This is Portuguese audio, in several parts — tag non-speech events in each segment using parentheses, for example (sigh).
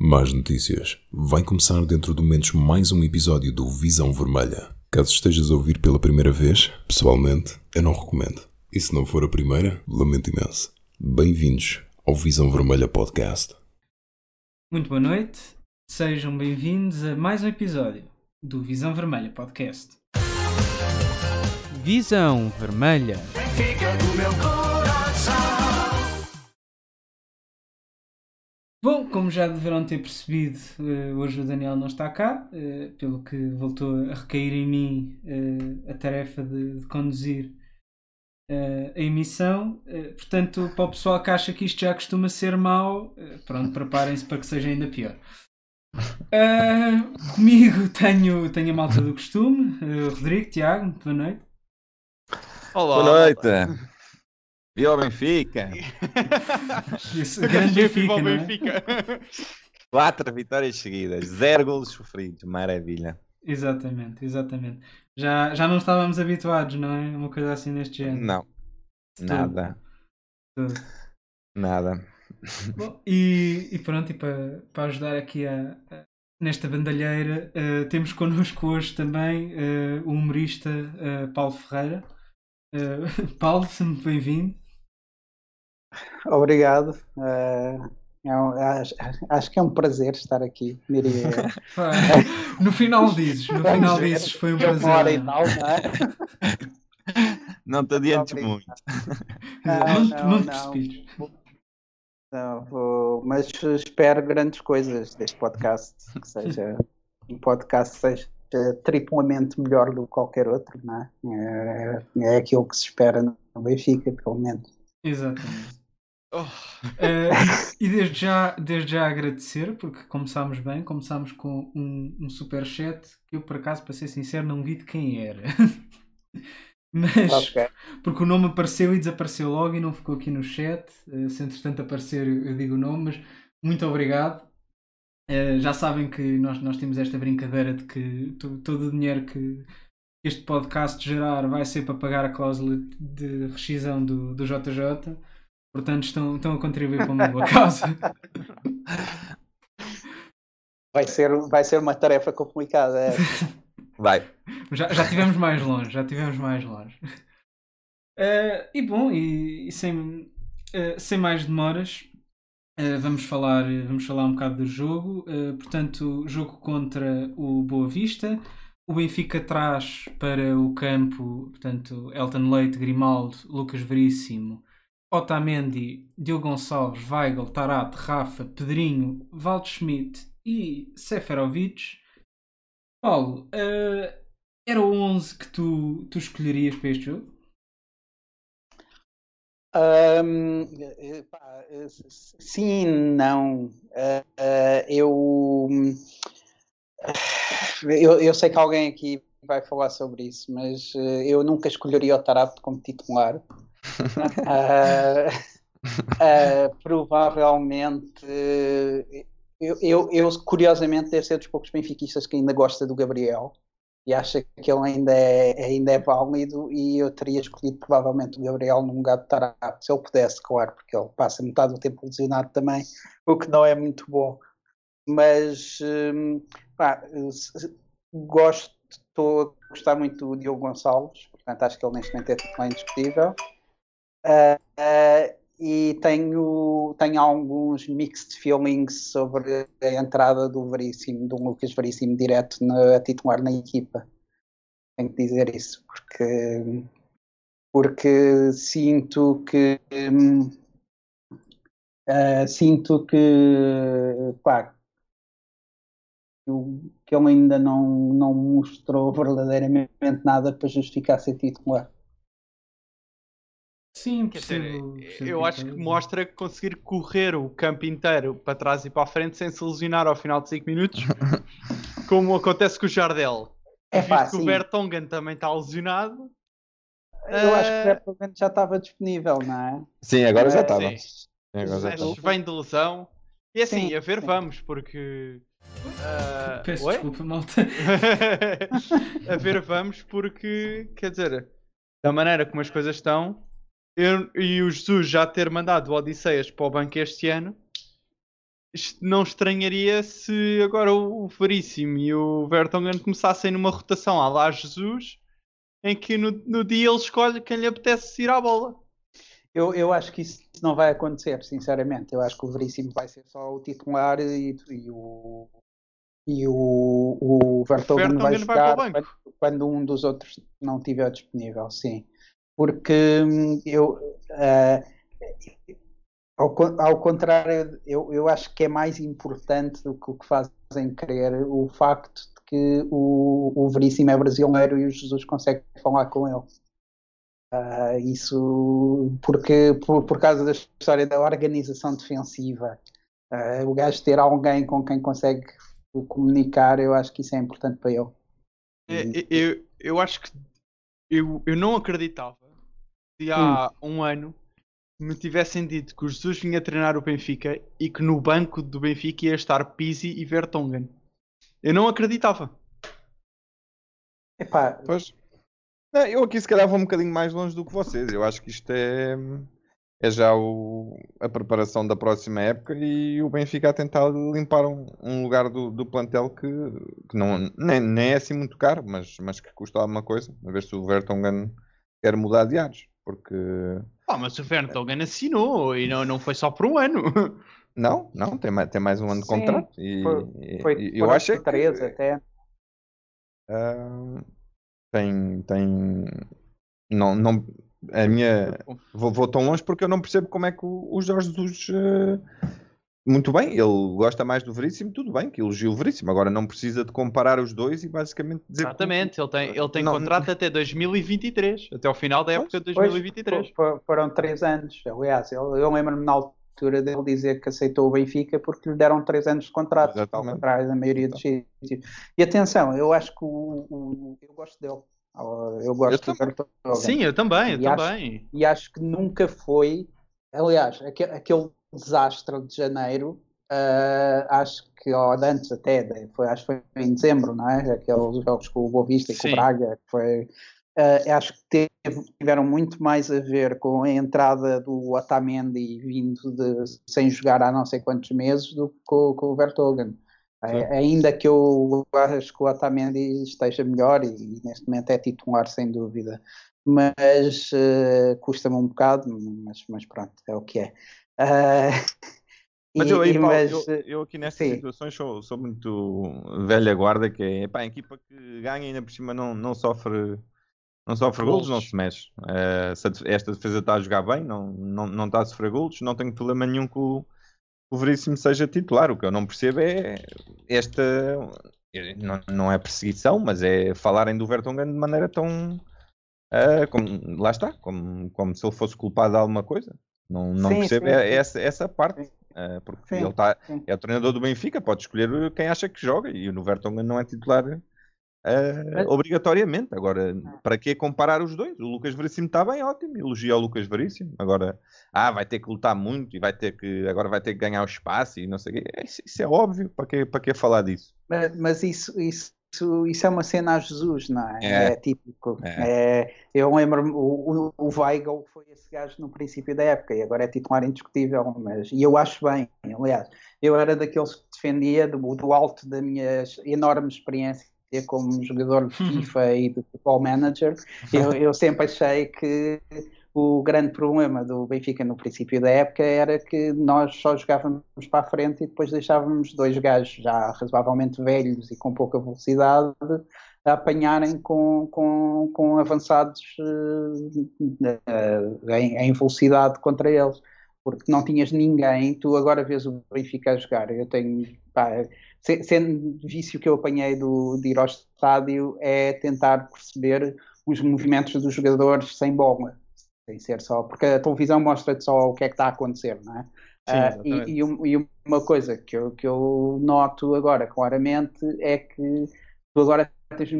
Más notícias. Vai começar dentro de momentos mais um episódio do Visão Vermelha. Caso estejas a ouvir pela primeira vez, pessoalmente, eu não recomendo. E se não for a primeira, lamento imenso. Bem-vindos ao Visão Vermelha Podcast. Muito boa noite, sejam bem-vindos a mais um episódio do Visão Vermelha Podcast. Visão Vermelha. Bom, como já deverão ter percebido, eh, hoje o Daniel não está cá, eh, pelo que voltou a recair em mim eh, a tarefa de, de conduzir a emissão. Portanto, para o pessoal que acha que isto já costuma ser mau, pronto, preparem-se para que seja ainda pior. Uh, comigo tenho, tenho a malta do costume, Rodrigo, Tiago, boa noite. Olá. Boa noite. Viva o Benfica. (laughs) Isso, grande Benfica, não é? Benfica. Quatro vitórias seguidas, zero golos sofridos, maravilha. Exatamente, exatamente. Já, já não estávamos habituados, não é? Uma coisa assim neste género. Não, Tudo. nada. Tudo. Nada. Bom, e, e, pronto, e para, para ajudar aqui a, a nesta bandalheira, uh, temos connosco hoje também uh, o humorista uh, Paulo Ferreira. (laughs) Paulo, muito bem-vindo. Obrigado. É um, acho, acho, que é um prazer estar aqui, diria. (laughs) no final dizes, no final dizes, foi um prazer. Hora e tal, não é? (laughs) Não te adiantes muito. Não, não, não, não. Não, vou, mas espero grandes coisas deste podcast, que seja um podcast que seja triplamente melhor do que qualquer outro, não é? É, é aquilo que se espera no Benfica, pelo menos. Exatamente. Oh. Uh, e desde já, desde já agradecer, porque começámos bem, começámos com um, um super chat que eu por acaso, para ser sincero, não vi de quem era. (laughs) Mas, okay. porque o nome apareceu e desapareceu logo e não ficou aqui no chat. Uh, se entretanto aparecer, eu digo o nome, mas muito obrigado. Uh, já sabem que nós, nós temos esta brincadeira de que todo o dinheiro que este podcast gerar vai ser para pagar a cláusula de rescisão do, do JJ. Portanto, estão, estão a contribuir para uma boa causa. Vai ser, vai ser uma tarefa complicada. É. Vai. Já, já tivemos mais longe, já tivemos mais longe. Uh, e bom, e, e sem, uh, sem mais demoras, uh, vamos, falar, vamos falar um bocado do jogo. portanto, jogo contra o Boa Vista. O Benfica traz para o campo, portanto, Elton Leite, Grimaldo, Lucas Veríssimo, Otamendi, Diogo Gonçalves, Weigl, Tarat, Rafa, Pedrinho, Waldschmidt e Seferovic. Paulo, uh, era o 11 que tu, tu escolherias para este jogo? Um, pá, sim, não. Uh, eu, eu, eu sei que alguém aqui vai falar sobre isso, mas uh, eu nunca escolheria o Tarap como titular. Uh, (laughs) provavelmente eu, eu, eu, curiosamente, deve ser dos poucos benfiquistas que ainda gosta do Gabriel e acha que ele ainda é, ainda é válido e eu teria escolhido provavelmente o Gabriel no lugar de Tarap, se ele pudesse, claro, porque ele passa metade do tempo lesionado também, o que não é muito bom. Mas hum, pá, gosto, estou a gostar muito do Diogo Gonçalves, portanto acho que ele neste momento é titular indiscutível. Uh, e tenho, tenho alguns mixed feelings sobre a entrada do Veríssimo, do Lucas Veríssimo direto na, a titular na equipa. Tenho que dizer isso, porque, porque sinto que uh, sinto que pá, que ele ainda não, não mostrou verdadeiramente nada para justificar ser titular. Sim, Quer dizer, eu acho que mostra que conseguir correr o campo inteiro para trás e para a frente sem se lesionar ao final de 5 minutos, (laughs) como acontece com o Jardel. É Visto que o Bertongan também está lesionado. Eu acho que o Bertongan já estava disponível, não é? Sim, agora já estava. Vem de lesão. E assim, sim, a ver, sim. vamos, porque. Uh... (laughs) Peço Oi? desculpa, malta. (laughs) a ver, vamos, porque, quer dizer, da maneira como as coisas estão, eu, e o Jesus já ter mandado o Odisseias para o banco este ano não estranharia se agora o Veríssimo e o Vertonghen começassem numa rotação à lá Jesus, em que no, no dia ele escolhe quem lhe apetece ir à bola. Eu, eu acho que isso não vai acontecer, sinceramente. Eu acho que o Veríssimo vai ser só o titular e, e o, e o, o Vertonghen, vai jogar vai quando, quando, um dos outros não estiver disponível, sim. Porque hum, eu, uh, ao, ao, contrário, eu, eu acho que é mais importante do que o que fazem crer o facto de que o, o Veríssimo é brasileiro e o Jesus consegue falar com ele. Uh, isso porque por, por causa da história da organização defensiva, uh, o gajo ter alguém com quem consegue comunicar, eu acho que isso é importante para ele. É, eu, eu acho que eu, eu não acreditava se há hum. um ano me tivessem dito que o Jesus vinha treinar o Benfica e que no banco do Benfica ia estar Pizzi e Vertonghen. Eu não acreditava. Epá, pois. Não, eu aqui se calhar vou um bocadinho mais longe do que vocês. Eu acho que isto é, é já o, a preparação da próxima época e o Benfica a tentar limpar um, um lugar do, do plantel que, que não, nem, nem, é assim muito caro, mas, mas que custa alguma coisa. A ver se o Vertonghen quer mudar de ares. Porque. Ah, mas o Vertonghen assinou e não, não foi só por um ano. (laughs) Não, não, tem mais, tem mais um ano de Sim, contrato. E, foi, foi, e eu acho que. Três até. Uh, tem, tem, não, não, a minha, vou, vou, tão longe porque eu não percebo como é que o, o Jorge Jesus, uh, muito bem, ele gosta mais do Veríssimo, tudo bem, que elogia o Veríssimo, agora não precisa de comparar os dois e basicamente dizer... Exatamente, que... ele tem, ele tem não, contrato não... até 2023, até o final da época de 2023. Pois, foram três anos, aliás, eu, eu lembro-me na altura dele dizer que aceitou o Benfica porque lhe deram três anos de contrato, Exatamente. ao contrário da maioria dos sítios. E atenção, eu acho que o, o eu gosto dele. Eu gosto eu do Sim, eu também, eu e também. Acho, e acho que nunca foi, aliás, aquele desastre de janeiro, uh, acho que, ou antes até, foi, acho que foi em dezembro, não é? Aqueles jogos com o Boa Vista e com o Braga, foi Uh, acho que teve, tiveram muito mais a ver com a entrada do Otamendi vindo de, sem jogar há não sei quantos meses do que com, com o Vertogen. É, ainda que eu acho que o Otamendi esteja melhor e, e neste momento é titular sem dúvida, mas uh, custa-me um bocado, mas, mas, pronto, é o que é. Uh, (laughs) mas, eu, aí, Paulo, mas, eu, eu, aqui nestas sim. situações sou, sou, muito velha guarda, que é a equipa que ganha ainda por cima não, não sofre não sofre golos, não se mexe. Uh, esta defesa está a jogar bem, não, não, não está a sofrer golos, não tenho problema nenhum que o, o Veríssimo seja titular. O que eu não percebo é esta. Não, não é perseguição, mas é falarem do Vertonghen de maneira tão. Uh, como, lá está, como, como se ele fosse culpado de alguma coisa. Não, não sim, percebo sim, sim. Essa, essa parte. Uh, porque ele tá, é o treinador do Benfica, pode escolher quem acha que joga e o Vertonghen não é titular Uh, obrigatoriamente. Agora, ah. para que comparar os dois? O Lucas Veríssimo está bem, ótimo. Elogia o Lucas Veríssimo. Agora, ah, vai ter que lutar muito e vai ter que, agora vai ter que ganhar o espaço e não sei o quê. É, isso, isso, é óbvio. Para que, para que falar disso? Mas, mas isso, isso, isso é uma cena a Jesus, não é? É, é típico. É. É, eu lembro-me, o, o Weigl foi esse gajo no princípio da época e agora é titular indiscutível. Mas, e eu acho bem, aliás, eu era daqueles que defendia do, do alto da minha enorme experiência como jogador de. (laughs) FIFA e de Football Manager, eu, eu sempre achei que o grande problema do Benfica no princípio da época era que nós só jogávamos para a frente e depois deixávamos dois gajos já razoavelmente velhos e com pouca velocidade a apanharem com, com, com avançados uh, em, em, velocidade contra eles. Porque não tinhas ninguém, tu agora vês o Benfica a jogar. Eu tenho, pá, sendo vício que eu apanhei do, de ir ao estádio é tentar perceber os movimentos dos jogadores sem bola, sem ser só, porque a televisão mostra-te só o que é que está a acontecer, não é? Sim, uh, e, e, e, uma coisa que eu, que eu noto agora claramente é que tu agora tens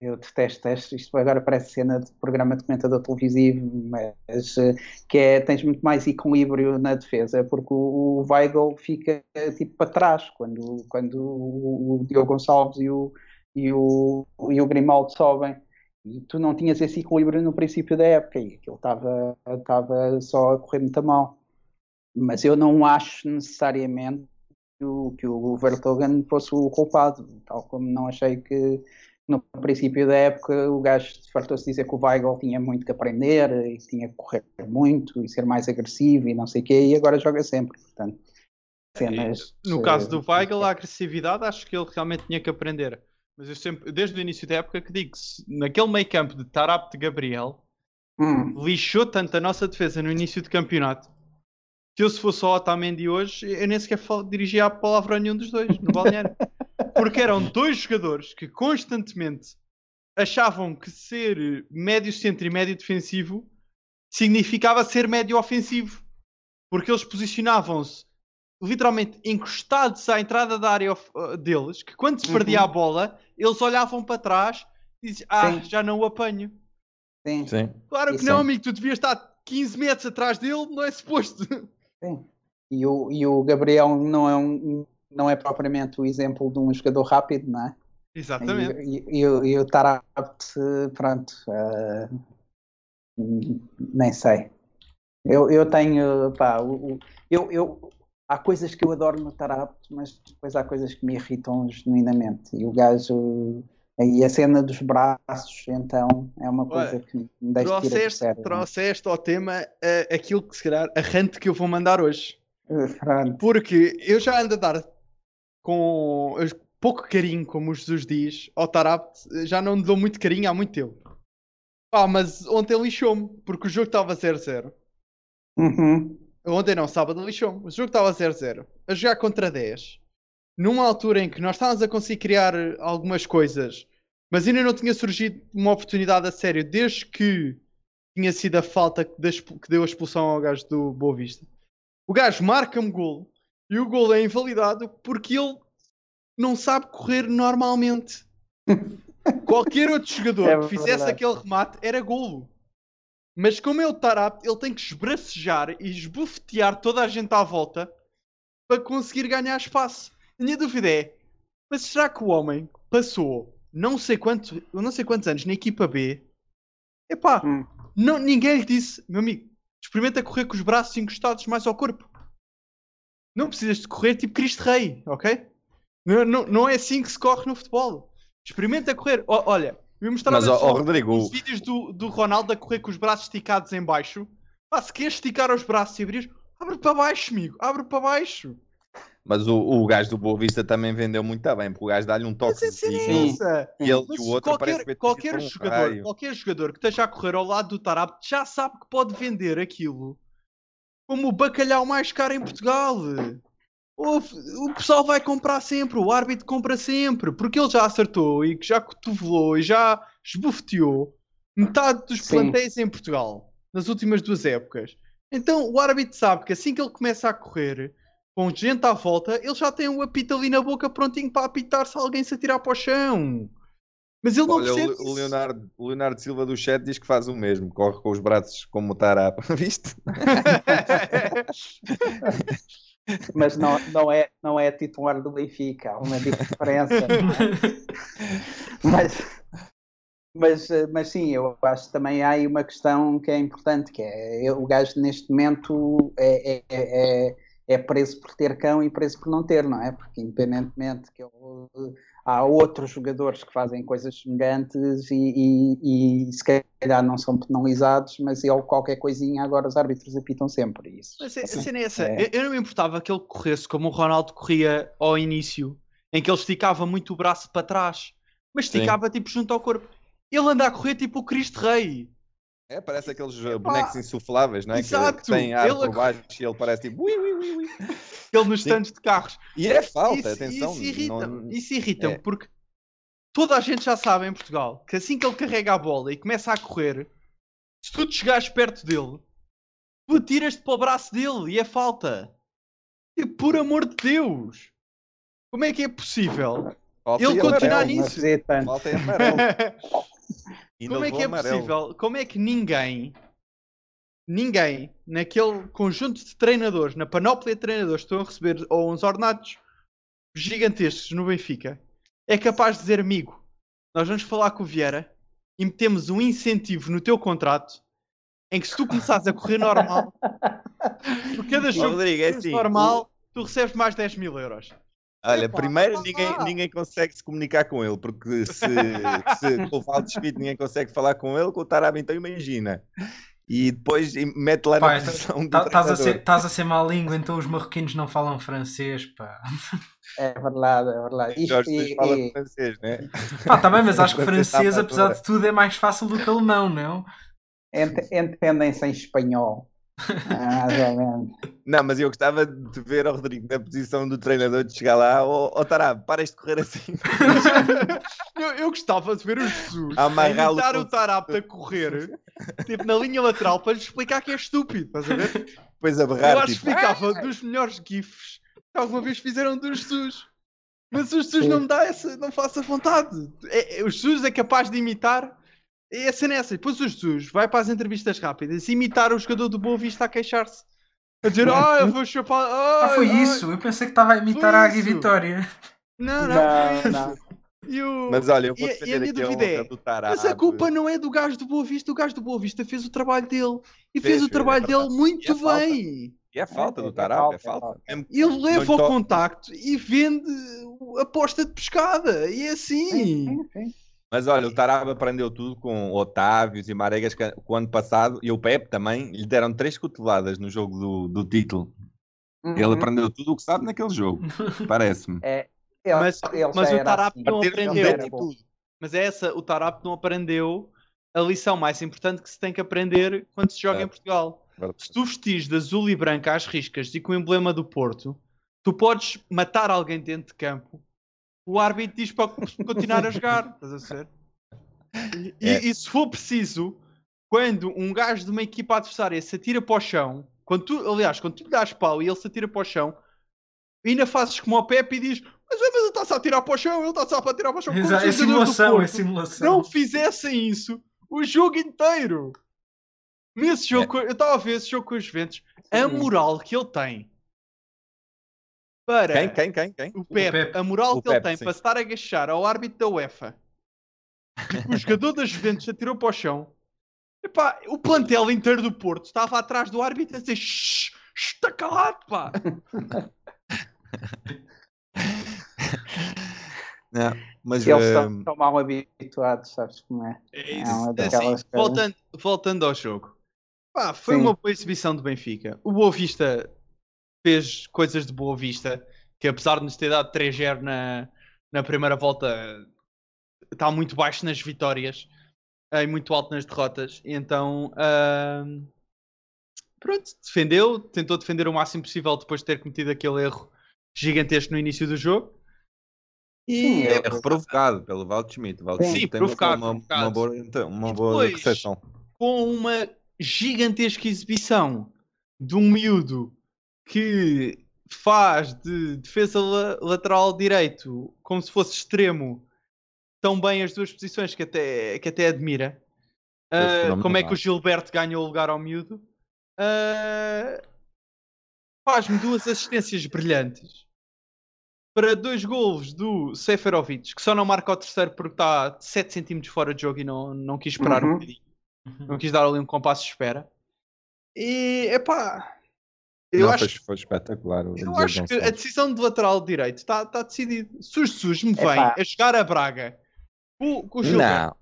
eu detesto isto agora parece cena de programa de comentador televisivo, mas eh, que é, tens muito mais equilíbrio na defesa, porque o, o Weigl fica tipo para trás quando, quando o, o Diogo Gonçalves e o, e o, e o Grimaldo sobem. E tu não tinhas esse equilíbrio no princípio da época e aquilo estava, estava só a correr muito mal. Mas eu não acho necessariamente o, que o Vertogen fosse o culpado, tal como não achei que no princípio da época o gajo fartou-se dizer que o Weigl tinha muito que aprender e tinha que correr muito e ser mais agressivo e não sei o quê, e agora joga sempre, portanto. Cenas, no caso do Weigl, a agressividade acho que ele realmente tinha que aprender. Mas eu sempre, desde o início da época, que digo se naquele meio campo de Tarap de Gabriel, hum. lixou tanto a nossa defesa no início do campeonato que eu, se fosse o Otamendi hoje, eu nem sequer dirigia a palavra a nenhum dos dois no balneário. (laughs) Porque eram dois jogadores que constantemente achavam que ser médio centro e médio defensivo significava ser médio ofensivo. Porque eles posicionavam-se literalmente encostados à entrada da área uh, deles, que quando se perdia uhum. a bola, eles olhavam para trás e diziam, ah, Sim. já não o apanho. Sim. Sim. Claro que não, amigo, tu devias estar 15 metros atrás dele, não é suposto. (laughs) Sim. E o, e o Gabriel não é, um, não é propriamente o exemplo de um jogador rápido, não é? Exatamente. E, e, e, e o Tarabt, pronto, uh, nem sei. Eu, eu tenho, pá, eu, eu, há coisas que eu adoro no Tarabt, mas depois há coisas que me irritam genuinamente. E o gajo, e a cena dos braços, então, é uma coisa Olha, que me deixa trouxeste, trouxeste ao tema uh, aquilo que se calhar, a rante que eu vou mandar hoje. Uh, Porque eu já ando a dar com pouco carinho, como o Jesus diz, ao Tarabt, já não lhe dou muito carinho há muito tempo. Ah, mas ontem lixou-me, porque o jogo estava 0-0. Uhum. Ontem não, sábado lixou-me. O jogo estava 0-0. A jogar contra 10. Numa altura em que nós estávamos a conseguir criar algumas coisas, mas ainda não tinha surgido uma oportunidade a sério, desde que tinha sido a falta que deu a expulsão ao gajo do Boa Vista. O gajo marca-me gol e o gol é invalidado porque ele não sabe correr normalmente. (laughs) Qualquer outro jogador é que fizesse aquele remate era golo. Mas como é o Tarap, ele tem que esbracejar e esbufetear toda a gente à volta para conseguir ganhar espaço. A minha dúvida é: mas será que o homem passou não sei, quanto, não sei quantos anos na equipa B? Epá, hum. não, ninguém lhe disse, meu amigo, experimenta correr com os braços encostados mais ao corpo. Não precisas de correr tipo Cristo Rei, ok? Não, não, não é assim que se corre no futebol. Experimenta correr. O, olha, eu mostrava Mas, ó, Rodrigo... os vídeos do, do Ronaldo a correr com os braços esticados em baixo. Ah, se queres esticar os braços e abrir, abre para baixo, amigo. Abre para baixo. Mas o, o gajo do Boa Vista também vendeu muito bem, porque o gajo dá-lhe um toque. Mas é essa. E ele e o outro qualquer, qualquer jogador, qualquer jogador que esteja a correr ao lado do Tarap já sabe que pode vender aquilo como o bacalhau mais caro em Portugal. O, o pessoal vai comprar sempre, o árbitro compra sempre, porque ele já acertou e já cotovelou e já esbofeteou metade dos plantéis em Portugal nas últimas duas épocas. Então o árbitro sabe que assim que ele começa a correr, com gente à volta, ele já tem um apito ali na boca prontinho para apitar se alguém se atirar para o chão. Mas ele não Olha, percebe. O Leonardo, o Leonardo Silva do chat diz que faz o mesmo, corre com os braços como o Tarap, (laughs) viste? (laughs) Mas não, não, é, não é titular do Benfica, há uma diferença. É? mas, mas, mas sim, eu acho que também há aí uma questão que é importante, que é o gajo neste momento é, é, é, é preso por ter cão e preso por não ter, não é? Porque independentemente que ele há outros jogadores que fazem coisas semelhantes e, e, e, se calhar não são penalizados, mas ele qualquer coisinha agora os árbitros apitam sempre isso. Mas a cena é essa, é... eu não me importava que ele corresse como o Ronaldo corria ao início, em que ele esticava muito o braço para trás, mas esticava Sim. tipo junto ao corpo. Ele anda a correr tipo o Cristo Rei. É, parece aqueles Epá. bonecos insufláveis, não é? Exato. Que, que tem ar ele... por baixo e ele parece tipo. Ui, ui, ui, ui. (laughs) Ele nos stands de carros. E é falta, isso, atenção. Isso irrita-me, não... isso irrita é. porque toda a gente já sabe em Portugal que assim que ele carrega a bola e começa a correr, se tu te chegares perto dele, tu tiras-te para o braço dele e é falta. E por amor de Deus! Como é que é possível? Falta ele continuar nisso? (laughs) Falta amarelo. (laughs) Como é que é amarelo. possível? Como é que ninguém, ninguém, naquele conjunto de treinadores, na panóplia de treinadores que estão a receber ou uns ordenados gigantescos no Benfica, é capaz de dizer, amigo, nós vamos falar com o Vieira e metemos um incentivo no teu contrato em que se tu começares a correr normal, por cada (laughs) jogo Rodrigo, é assim, normal, tu recebes mais 10 mil euros. Olha, Epa, primeiro ninguém, ninguém consegue se comunicar com ele, porque se, se (laughs) com o Valdo Schmidt ninguém consegue falar com ele, com o Tarab então imagina. E depois mete lá pá, na posição tá, Estás a, ser, a ser má língua, então os marroquinos não falam francês, pá. É verdade, é verdade. Isto e, fala e... francês, né? Pá, também, mas acho que francês, apesar de tudo, é mais fácil do que alemão, não? Entendem-se em espanhol. Não, mas eu gostava de ver o Rodrigo na posição do treinador de chegar lá, ó oh, oh, Tarab, paras de correr assim. (laughs) eu, eu, gostava de ver o Jesus imitar o Tarab a correr, tipo na linha lateral, para lhe explicar que é estúpido, estás a ver? Pois a berrar, Eu acho tipo... que ficava dos melhores GIFs que alguma vez fizeram do Jesus. Mas o Jesus não me dá essa, não faça vontade. É, é, o Jesus é capaz de imitar e a cena é essa. Depois o Jesus vai para as entrevistas rápidas imitar o jogador do Boa Vista a queixar-se. A dizer, ah, eu vou chupar. ah, foi ai. isso. Eu pensei que estava a imitar a Águia Vitória. Não, não, não, não. E o... Mas olha, eu vou defender e, e a minha dúvida é, mas a culpa não é do gajo do Boa Vista, o gajo do Boa Vista fez o trabalho dele e fez, fez o trabalho é dele muito e é bem. E é falta é, do Tarap, é, falta. É falta. Ele leva o contacto e vende aposta de pescada, e é assim. Sim, sim, sim. Mas olha, o Taraba aprendeu tudo com Otávios e Maregas que o ano passado, e o Pep também, lhe deram três cotoveladas no jogo do, do título. Uhum. Ele aprendeu tudo o que sabe naquele jogo, (laughs) parece-me. É, ele, mas, ele mas o Tarap assim. não aprendeu. Tudo. Mas é essa, o Tarap não aprendeu a lição mais importante que se tem que aprender quando se joga é. em Portugal. É. Se tu vestis de azul e branco às riscas e com o emblema do Porto, tu podes matar alguém dentro de campo o árbitro diz para continuar a (laughs) jogar. Estás a ser? E, é. e, se for preciso, quando um gajo de uma equipa adversária se atira para o chão, quando tu, aliás, quando tu lhe dás pau e ele se atira para o chão, ainda fazes como o Pepe e diz: Mas, mas ele está-se a atirar para o chão, ele está-se a atirar para o chão. Exato, é simulação, é simulação. Não fizessem isso o jogo inteiro. Nesse jogo, é. eu estava a ver esse jogo com os ventos, a moral que ele tem para quem, quem, quem, quem? O, Pep, o Pep. a moral o que Pep, ele tem sim. para estar a agachar ao árbitro da UEFA. o jogador das Juventus atirou para o chão. Epá, o plantel inteiro do Porto estava atrás do árbitro a dizer está calado, pá. (laughs) Não, mas eles uh... estão, mal habituados, sabes como é? É, é isso. É assim, voltando, voltando ao jogo, pá, foi Sim. uma boa exibição do Benfica. O Boa Vista fez coisas de boa vista, que apesar de nos ter dado 3-0 na, na primeira volta, está muito baixo nas vitórias e muito alto nas derrotas. Então, uh, pronto, defendeu, tentou defender o máximo possível depois de ter cometido aquele erro gigantesco no início do jogo. E... Sim, é, é provocado pelo Valdo Schmidt. Valdo Sim, provocado, uma, provocado. uma boa, então, uma boa recepção. Com uma gigantesca exibição de um miúdo que faz de defesa lateral direito como se fosse extremo tão bem as duas posições que até, que até admira. Uh, como é que o Gilberto ganhou o lugar ao miúdo? Uh, Faz-me duas assistências brilhantes para dois golos do Seferovic, que só não marca o terceiro porque está 7 cm fora de jogo e não, não quis esperar uhum. um bocadinho. Não quis dar ali um compasso de espera. E, epá, eu não, acho, foi, foi espetacular. Eu acho que a decisão de lateral direito está tá decidida. Se o Jesus me vem a chegar a Braga com, com o Gilberto,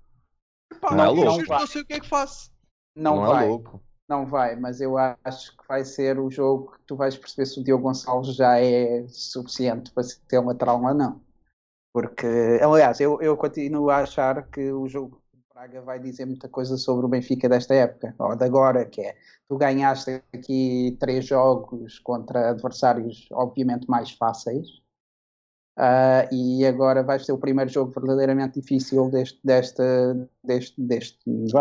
não. Epá, não, é louco. não sei o que é que faço. Não, não é vai. É louco. Não vai, mas eu acho que vai ser o jogo que tu vais perceber se o Diogo Gonçalves já é suficiente para ser lateral ou não. Porque, aliás, eu, eu continuo a achar que o jogo Braga vai dizer muita coisa sobre o Benfica desta época, ou de agora, que é tu ganhaste aqui três jogos contra adversários obviamente mais fáceis uh, e agora vais ter o primeiro jogo verdadeiramente difícil deste, deste, deste, deste,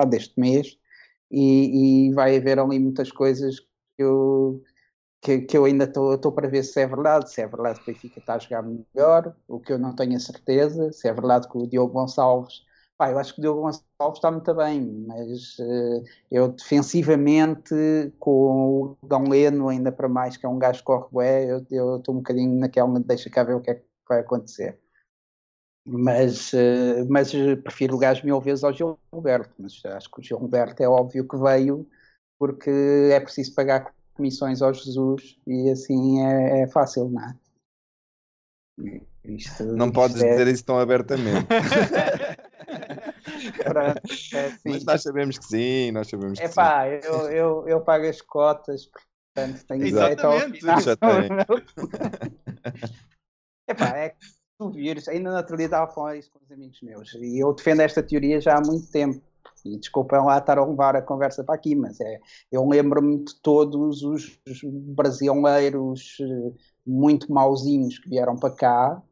deste mês e, e vai haver ali muitas coisas que eu, que, que eu ainda estou para ver se é verdade, se é verdade que o Benfica está a jogar melhor, o que eu não tenho a certeza, se é verdade que o Diogo Gonçalves Pá, eu acho que o Diogo Gonçalves está muito bem, mas uh, eu defensivamente, com o Galeno, ainda para mais, que é um gajo que corre bué, eu estou um bocadinho naquela, deixa cá ver o que é que vai acontecer. Mas, uh, mas prefiro o gajo mil vezes ao Gilberto, mas acho que o Gilberto é óbvio que veio porque é preciso pagar comissões ao Jesus e assim é, é fácil, não é? Isto, não isto podes é... dizer isso tão abertamente. (laughs) Pronto, (laughs) é assim. Mas nós sabemos que sim, nós sabemos que é pá, eu, eu, eu pago as cotas, portanto tenho direito ao (laughs) final. Já (laughs) Epá, é que tu vires, ainda na outro dia estava a falar isso com os amigos meus, e eu defendo esta teoria já há muito tempo. E desculpem lá estar a levar a conversa para aqui, mas é, eu lembro-me de todos os brasileiros eh, muito mauzinhos que vieram para cá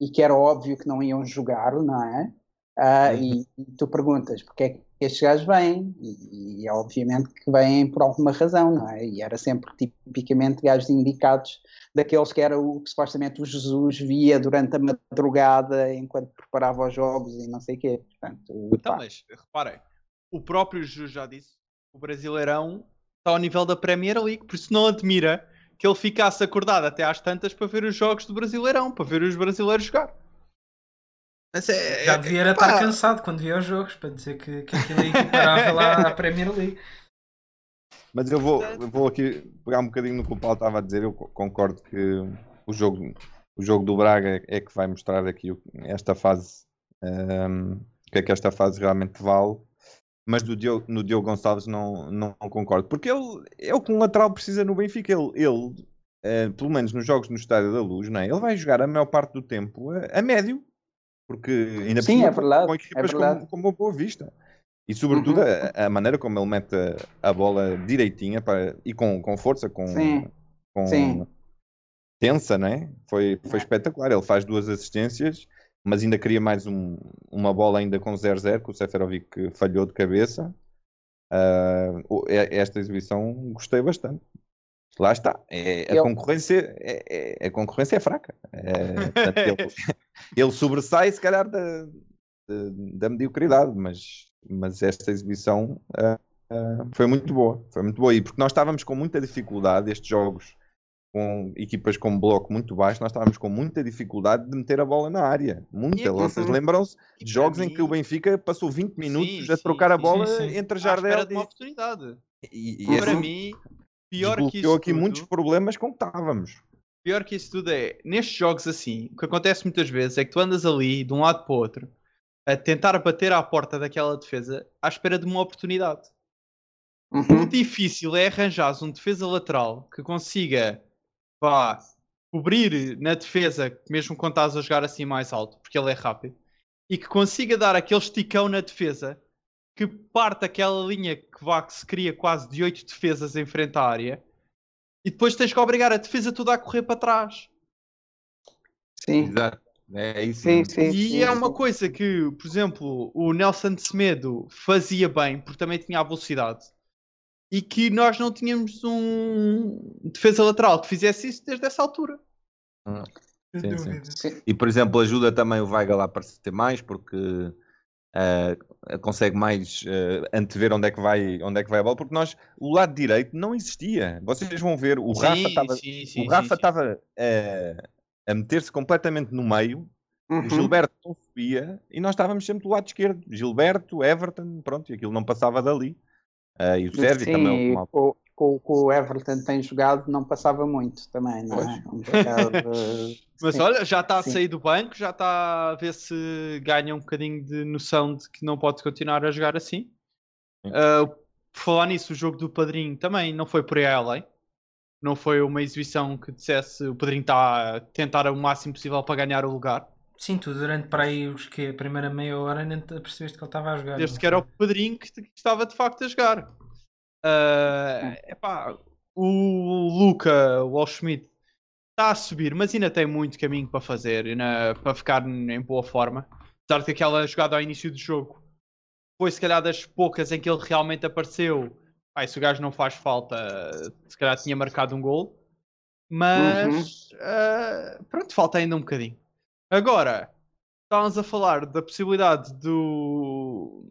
e que era óbvio que não iam jogar, não é? Uh, uhum. e, e, tu perguntas porque é que estes gajos vêm, e, e é obviamente que vêm por alguma razão, não é? E era sempre tipicamente gajos indicados daqueles que era o que supostamente o Jesus via durante a madrugada enquanto preparava os jogos e não sei o quê. Portanto, então, mas reparem, o próprio Jesus já disse, o Brasileirão está ao nível da Premier League, por isso não admira que ele ficasse acordado até às tantas para ver os jogos do Brasileirão, para ver os brasileiros jogar. É, Já devia é, estar cansado quando via os jogos para dizer que, que aquilo é equiparável à, à Premier League. Mas eu vou, eu vou aqui pegar um bocadinho no que o Paulo estava a dizer. Eu concordo que o jogo, o jogo do Braga é que vai mostrar aqui esta fase, um, que é que esta fase realmente vale. Mas do Diogo, no Diogo Gonçalves não, não, não, concordo, porque ele é o que um lateral precisa no Benfica. Ele, ele uh, pelo menos nos jogos no Estádio da Luz, não é? ele vai jogar a maior parte do tempo a, a médio porque ainda Sim, é verdade, com equipas é verdade. como, como Boa Vista. E sobretudo uhum. a, a, maneira como ele mete a, bola direitinha para, e com, com força, com, Sim. com Sim. tensa, né? Foi, foi é. espetacular. Ele faz duas assistências, mas ainda queria mais um, uma bola ainda com 0-0, que o Seferovic falhou de cabeça. Uh, esta exibição gostei bastante. Lá está. É, a, eu... concorrência, é, é, a concorrência é fraca. É, (laughs) ele, ele, sobressai, se calhar, da, da, da, mediocridade, mas, mas esta exibição uh, uh, foi muito boa. Foi muito boa. E porque nós estávamos com muita dificuldade, estes jogos com equipas com bloco muito baixo, nós estávamos com muita dificuldade de meter a bola na área. Muita. Vocês lembram-se de jogos mim... em que o Benfica passou 20 minutos sim, a trocar sim, a bola sim, entre Jardel e... uma oportunidade. E, e para mim, pior que isso aqui tudo, muitos problemas com que estávamos. Pior que isso tudo é, nestes jogos assim, o que acontece muitas vezes é que tu andas ali de um lado para o outro a tentar bater à porta daquela defesa à espera de uma oportunidade. Uhum. O difícil é arranjar um defesa lateral que consiga vá, cobrir na defesa, mesmo quando estás a jogar assim mais alto, porque ele é rápido, e que consiga dar aquele esticão na defesa que parte aquela linha que, vá, que se cria quase de oito defesas em frente à área e depois tens que obrigar a defesa toda a correr para trás. Sim. Exato. É isso. Sim, sim, e sim, é uma coisa que, por exemplo, o Nelson de Semedo fazia bem, porque também tinha a velocidade. E que nós não tínhamos um defesa lateral que fizesse isso desde essa altura. Ah, sim, sim. E por exemplo, ajuda também o Weigl a aparecer mais, porque uh, consegue mais uh, antever onde é, que vai, onde é que vai a bola, porque nós, o lado direito não existia. Vocês vão ver, o sim, Rafa estava o Rafa estava uh, a meter-se completamente no meio, uhum. o Gilberto não subia e nós estávamos sempre do lado esquerdo. Gilberto, Everton, pronto, e aquilo não passava dali. Uh, e o Sérgio também. O, com, com o Everton tem jogado não passava muito também, não é? Um (laughs) Mas olha, já está a sair do banco, já está a ver se ganha um bocadinho de noção de que não pode continuar a jogar assim. Uh, por falar nisso, o jogo do Padrinho também não foi por aí além. Não foi uma exibição que dissesse o Padrinho está a tentar o máximo possível para ganhar o lugar. Sim, tu durante para aí os que a primeira meia hora nem percebeste que ele estava a jogar. Desde que era o Padrinho que, que estava de facto a jogar. Uh, epá, o Luca Wallschmidt está a subir, mas ainda tem muito caminho para fazer ainda, para ficar em boa forma. Apesar de que aquela jogada ao início do jogo foi se calhar das poucas em que ele realmente apareceu. Ai, se o gajo não faz falta, se calhar tinha marcado um gol. Mas uhum. uh, pronto, falta ainda um bocadinho. Agora, estávamos a falar da possibilidade do,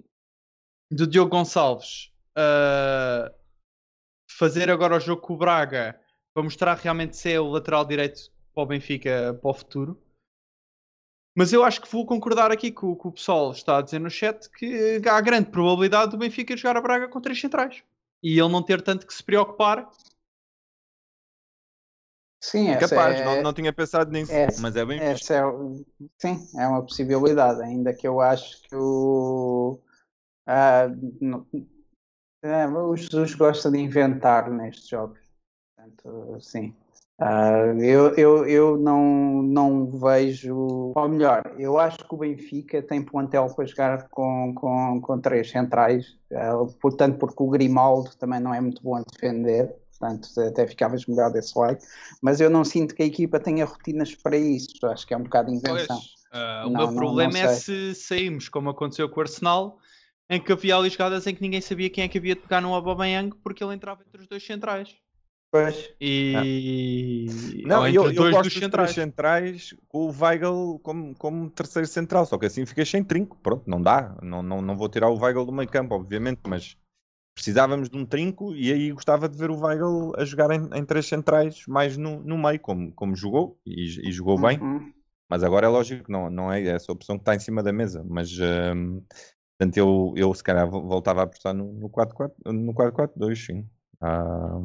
do Diogo Gonçalves uh, fazer agora o jogo com o Braga para mostrar realmente se é o lateral direito para o Benfica para o futuro. Mas eu acho que vou concordar aqui com o que o pessoal está a dizer no chat que há grande probabilidade do Benfica jogar a Braga com três centrais e ele não ter tanto que se preocupar Sim, é capaz, é, não, não tinha pensado nisso, essa, mas é bem essa é, Sim, é uma possibilidade, ainda que eu acho que o. Uh, não, é, o Jesus gosta de inventar nestes jogos. Portanto, sim. Uh, eu eu, eu não, não vejo. Ou melhor, eu acho que o Benfica tem plantel para jogar com, com, com três centrais, uh, portanto, porque o Grimaldo também não é muito bom a defender portanto até ficavas melhor desse lado. Mas eu não sinto que a equipa tenha rotinas para isso, acho que é um bocado invenção. Uh, o não, meu problema não, não é se saímos, como aconteceu com o Arsenal, em que havia ali jogadas em que ninguém sabia quem é que havia de pegar no Aubameyang porque ele entrava entre os dois centrais. Pois. E. Não, eu, eu dois gosto dos centrais. centrais com o Weigl como, como terceiro central, só que assim fica sem trinco. Pronto, não dá. Não, não, não vou tirar o Weigl do meio campo, obviamente, mas precisávamos de um trinco e aí gostava de ver o Weigl a jogar em, em três centrais mais no, no meio, como, como jogou e, e jogou bem. Uhum. Mas agora é lógico que não, não é essa opção que está em cima da mesa. Mas um, portanto, eu, eu se calhar voltava a apostar no, no 4-4, no 4-4-2, sim. Ah,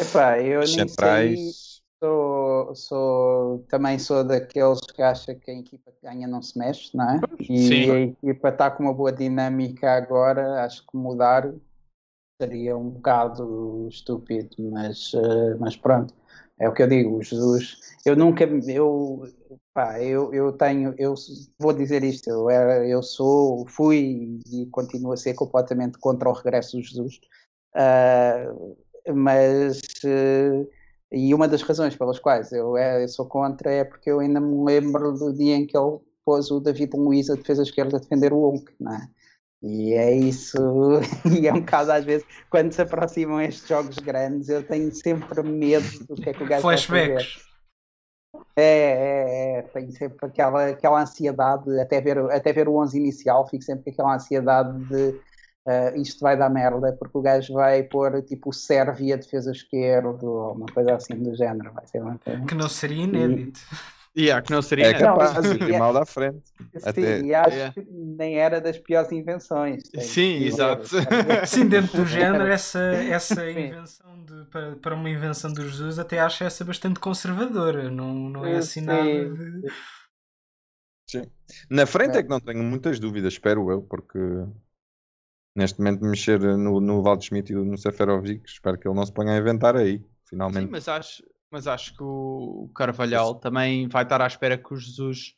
Epá, eu centrais... nem sei, sou, sou, também sou daqueles que acha que a equipa que ganha não se mexe, não é? E Sim. a equipa está com uma boa dinâmica agora, acho que mudar seria um bocado estúpido, mas, uh, mas pronto, é o que eu digo, Jesus, eu nunca, eu, pá, eu, eu tenho, eu vou dizer isto, eu, era, eu sou, fui e continuo a ser completamente contra o regresso do Jesus, uh, mas, uh, e uma das razões pelas quais eu, é, eu sou contra é porque eu ainda me lembro do dia em que ele pôs o David Luiz a defesa esquerda a defender o Hulk, não é? E é isso, (laughs) e é um bocado às vezes, quando se aproximam estes jogos grandes, eu tenho sempre medo do que é que o gajo Flashbacks. É, é, é, tenho sempre aquela, aquela ansiedade, até ver, até ver o 11 inicial, fico sempre com aquela ansiedade de uh, isto vai dar merda, porque o gajo vai pôr tipo o Sérvia defesa esquerda ou uma coisa assim do género. Vai ser uma coisa. Que não seria inédito. E... (laughs) Yeah, que não seria é capaz de ir mal da frente. Sim, Até... e acho yeah. que nem era das piores invenções. Sim, exato. (laughs) Sim, dentro do género, essa, essa invenção de, para, para uma invenção do Jesus, até acho essa bastante conservadora. Não, não é assim nada de. Sim. Na frente é. é que não tenho muitas dúvidas, espero eu, porque neste momento mexer no, no Waldschmidt e no Seferovic, espero que ele não se ponha a inventar aí, finalmente. Sim, mas acho, mas acho que o Carvalhal também vai estar à espera que o Jesus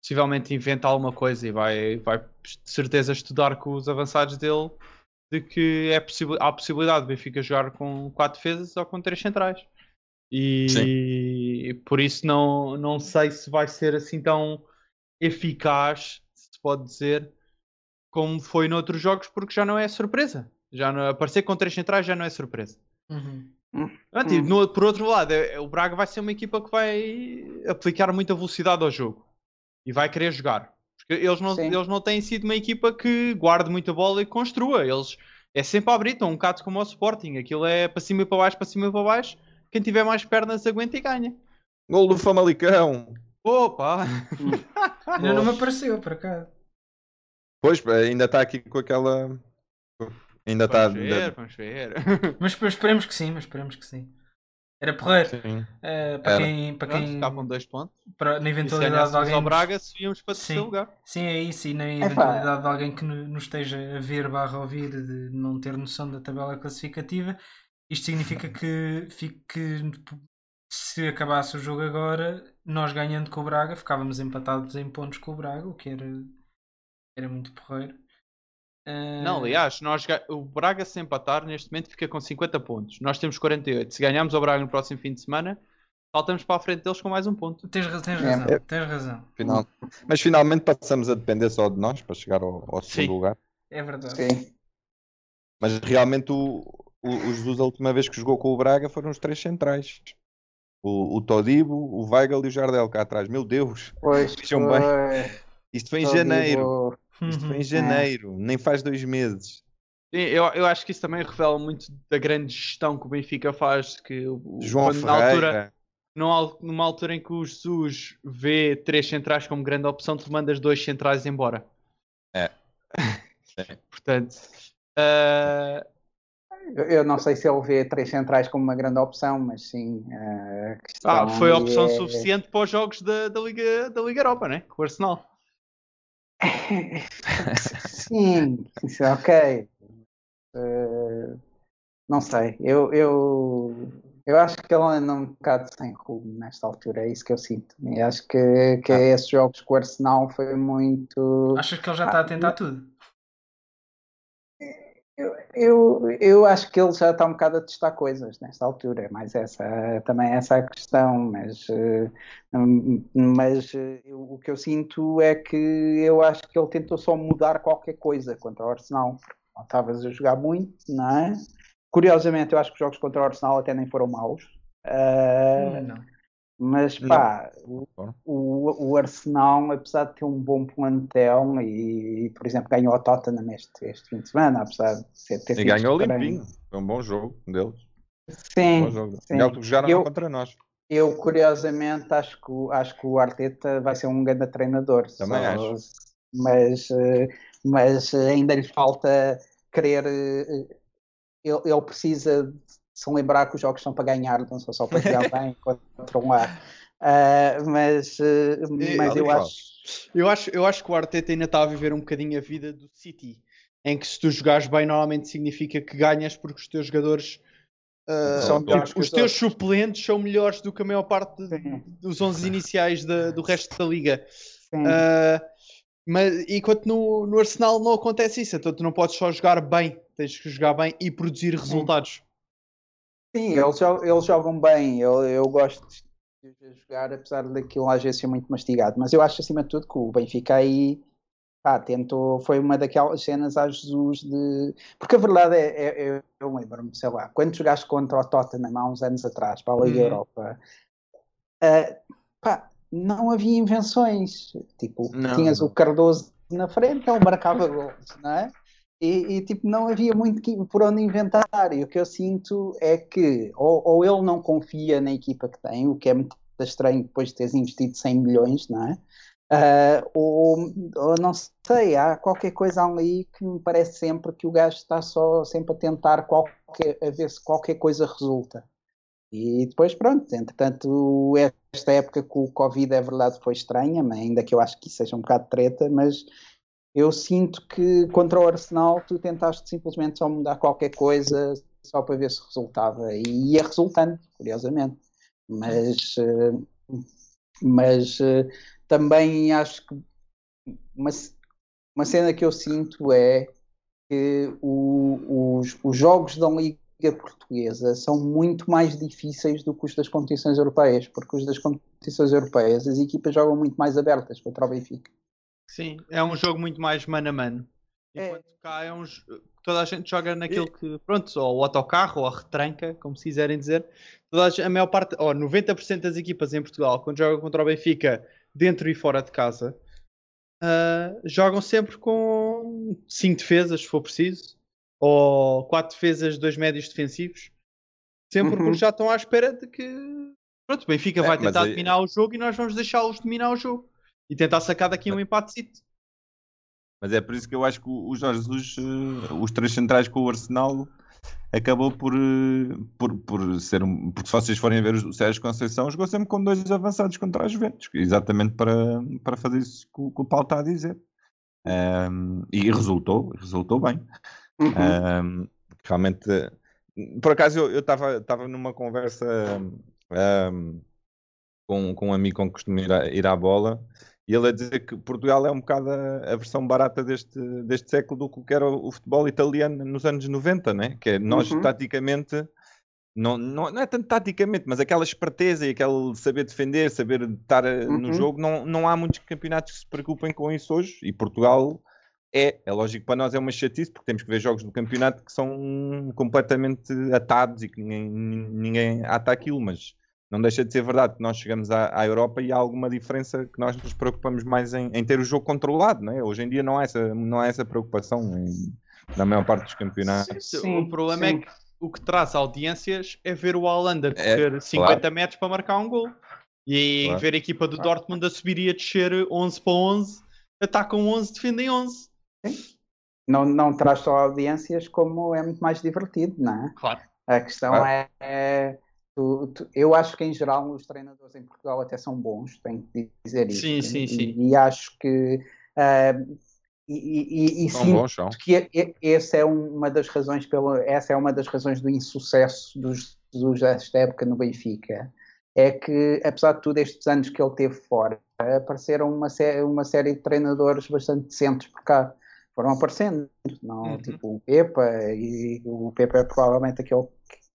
possivelmente invente alguma coisa e vai, vai de certeza estudar com os avançados dele de que é possi há a possibilidade de Benfica jogar com quatro defesas ou com três centrais. E Sim. por isso não, não sei se vai ser assim tão eficaz, se pode dizer, como foi noutros jogos, porque já não é surpresa. Já não, aparecer com três centrais já não é surpresa. Uhum. Hum. no, por outro lado, é, é, o Braga vai ser uma equipa que vai aplicar muita velocidade ao jogo e vai querer jogar. Porque eles não, eles não têm sido uma equipa que guarde muita bola e construa. Eles é sempre a abrir, estão um bocado como o Sporting. Aquilo é para cima e para baixo, para cima e para baixo. Quem tiver mais pernas aguenta e ganha. Gol do Famalicão. Opa! Ainda não me (laughs) apareceu para cá. Pois, ainda está aqui com aquela Ainda está. Vamos ver, vamos ver. (laughs) Mas, mas esperemos que sim, mas esperemos que sim. Era porreiro. Uh, para, quem, para quem. Estavam dois pontos. Para, na eventualidade de alguém. ao Braga, subíamos para o terceiro lugar. Sim, é isso. E na eventualidade de alguém que nos esteja a ver barra ouvir de não ter noção da tabela classificativa, isto significa que, que se acabasse o jogo agora, nós ganhando com o Braga, ficávamos empatados em pontos com o Braga, o que era, era muito porreiro. Não, ah, aliás, nós, o Braga se empatar neste momento fica com 50 pontos. Nós temos 48. Se ganharmos o Braga no próximo fim de semana, saltamos para a frente deles com mais um ponto. Tens, tens razão, é, tens razão. Final, mas finalmente passamos a depender só de nós para chegar ao, ao segundo Sim. lugar. É verdade. Sim. Mas realmente o, o, o Jesus, a última vez que jogou com o Braga, foram os três centrais. O, o Todibo, o Weigl e o Jardel cá atrás. Meu Deus! Pois (laughs) bem. Isto foi em Todibo. janeiro. Isto foi em uhum. janeiro, é. nem faz dois meses. Sim, eu, eu acho que isso também revela muito da grande gestão que o Benfica faz. Que o, João Ferreira. Na altura, numa, altura em que o Jesus vê três centrais como grande opção, tu mandas dois centrais embora. É. (laughs) Portanto, uh, eu não sei se ele vê três centrais como uma grande opção, mas sim. ah, foi opção é... suficiente para os jogos da, da, Liga, da Liga Europa, né? Com o Arsenal. Sim, sim, ok. Uh, não sei, eu, eu, eu acho que ele anda um bocado sem rumo nesta altura, é isso que eu sinto. E acho que, que ah. esses jogos com o Arsenal foi muito. Achas que ele já está ah, a tentar tudo? Eu, eu, eu acho que ele já está um bocado a testar coisas nesta altura, mas essa também essa é a questão. Mas, eh, mas eh, eu, o que eu sinto é que eu acho que ele tentou só mudar qualquer coisa contra o Arsenal. Estavas a jogar muito, não é? Curiosamente, eu acho que os jogos contra o Arsenal até nem foram maus. Uh, não. Mas pá, o, o, Arsenal, apesar de ter um bom plantel e, por exemplo, ganhou a Tottenham este, este fim de semana, apesar de ter E ganhou o limpinho, foi um bom jogo deles. Sim. Um jogo. sim. É que jogaram eu, contra nós. Eu, curiosamente, acho que, acho que o Arteta vai ser um grande treinador. Também só, acho. Mas, eh, mas ainda lhe falta querer. Eh, ele, ele precisa se lembrar que os jogos são para ganhar, não são só para (laughs) jogar bem contra um ar. Uh, mas uh, mas eu acho... eu acho eu acho que o Arteta ainda está a viver um bocadinho a vida do City em que se tu jogares bem normalmente significa que ganhas porque os teus jogadores uh, são tipo, os teus suplentes são melhores do que a maior parte Sim. dos 11 iniciais de, do resto da liga. Mas enquanto no, no Arsenal não acontece isso então tu não podes só jogar bem tens que jogar bem e produzir resultados. Sim, eles, eles jogam bem. Eu, eu gosto de jogar, apesar daquilo às vezes ser muito mastigado. Mas eu acho, acima de tudo, que o Benfica aí pá, tentou. Foi uma daquelas cenas a Jesus de. Porque a verdade é, é, é eu lembro-me, sei lá, quando jogaste contra o Tottenham há uns anos atrás, para a Liga uhum. Europa, uh, pá, não havia invenções. Tipo, não. tinhas o Cardoso na frente, ele marcava gols, não é? E, e, tipo, não havia muito por onde inventar. E o que eu sinto é que ou, ou, ele não confia na equipa que tem, o que é muito estranho depois de teres investido 100 milhões, não é? Uh, ou, ou, não sei, há qualquer coisa ali que me parece sempre que o gajo está só sempre a tentar qualquer, a ver se qualquer coisa resulta. E depois, pronto, entretanto, esta época com o Covid é verdade foi estranha, ainda que eu acho que isso seja um bocado treta, mas eu sinto que contra o Arsenal tu tentaste simplesmente só mudar qualquer coisa só para ver se resultava e ia resultando, curiosamente. Mas, eh, mas eh, também acho que uma, uma cena que eu sinto é que o, os, os jogos da Liga Portuguesa são muito mais difíceis do que os das competições europeias, porque os das competições europeias as equipas jogam muito mais abertas contra o Benfica. Sim, é um jogo muito mais mano a mano. É. Enquanto é. cá é um toda a gente joga naquilo que, pronto, ou o autocarro ou a retranca, como se quiserem dizer. Toda a, a maior parte, ou 90% das equipas em Portugal, quando jogam contra o Benfica, dentro e fora de casa, uh, jogam sempre com 5 defesas, se for preciso, ou 4 defesas, 2 médios defensivos. Sempre uhum. porque já estão à espera de que, pronto, o Benfica é, vai tentar aí... dominar o jogo e nós vamos deixá-los dominar o jogo e tentar sacar daqui um empate Mas é por isso que eu acho que o Jorge Jesus, eh, os três centrais com o Arsenal, acabou por, eh, por, por ser um. Porque se vocês forem ver o Sérgio Conceição, jogou sempre com dois avançados contra os Juventus, exatamente para, para fazer isso que o, que o Paulo está a dizer. Um, e resultou, resultou bem. Uhum. Um, realmente, por acaso eu estava numa conversa um, com, com um amigo com que costumo ir, à, ir à bola e ele a dizer que Portugal é um bocado a, a, versão barata deste, deste século do que era o, o, futebol italiano nos anos 90, né? que é nós uhum. taticamente, não, não, não, é tanto taticamente, mas aquela esperteza e aquele saber defender, saber estar eh, uhum. no jogo, não, não há muitos campeonatos que se preocupem com isso hoje e Portugal é, é lógico para nós é uma chatice porque temos que ver jogos do campeonato que são completamente atados e que ninguém, ninguém ata aquilo, mas não deixa de ser verdade que nós chegamos à, à, Europa e há alguma diferença que nós nos preocupamos mais em, em, ter o jogo controlado, não é? Hoje em dia não há essa, não há essa preocupação em, na maior parte dos campeonatos. Sim, sim, o problema é sim. é que o que traz audiências é ver o Holanda é, correr é, 50 claro. metros para marcar um gol. E claro. ver a equipa do Dortmund a subir e a descer 11 para 11, atacam 11, defendem 11. Sim. não, não traz só audiências, como é muito mais divertido, não é? Claro. A questão claro. é, é tu, tu, eu acho que em geral os treinadores em Portugal até são bons, tenho que dizer isso. Sim, sim, e, sim. E, acho que uh, e, e, e sinto que essa é uma das razões pelo, essa é uma das razões do insucesso dos Jesus desta época no Benfica é que apesar de tudo estes anos que ele teve fora apareceram uma, sé uma série de treinadores bastante decentes por cá foram aparecendo não uhum. tipo o Pepa e o Pepa é provavelmente aquele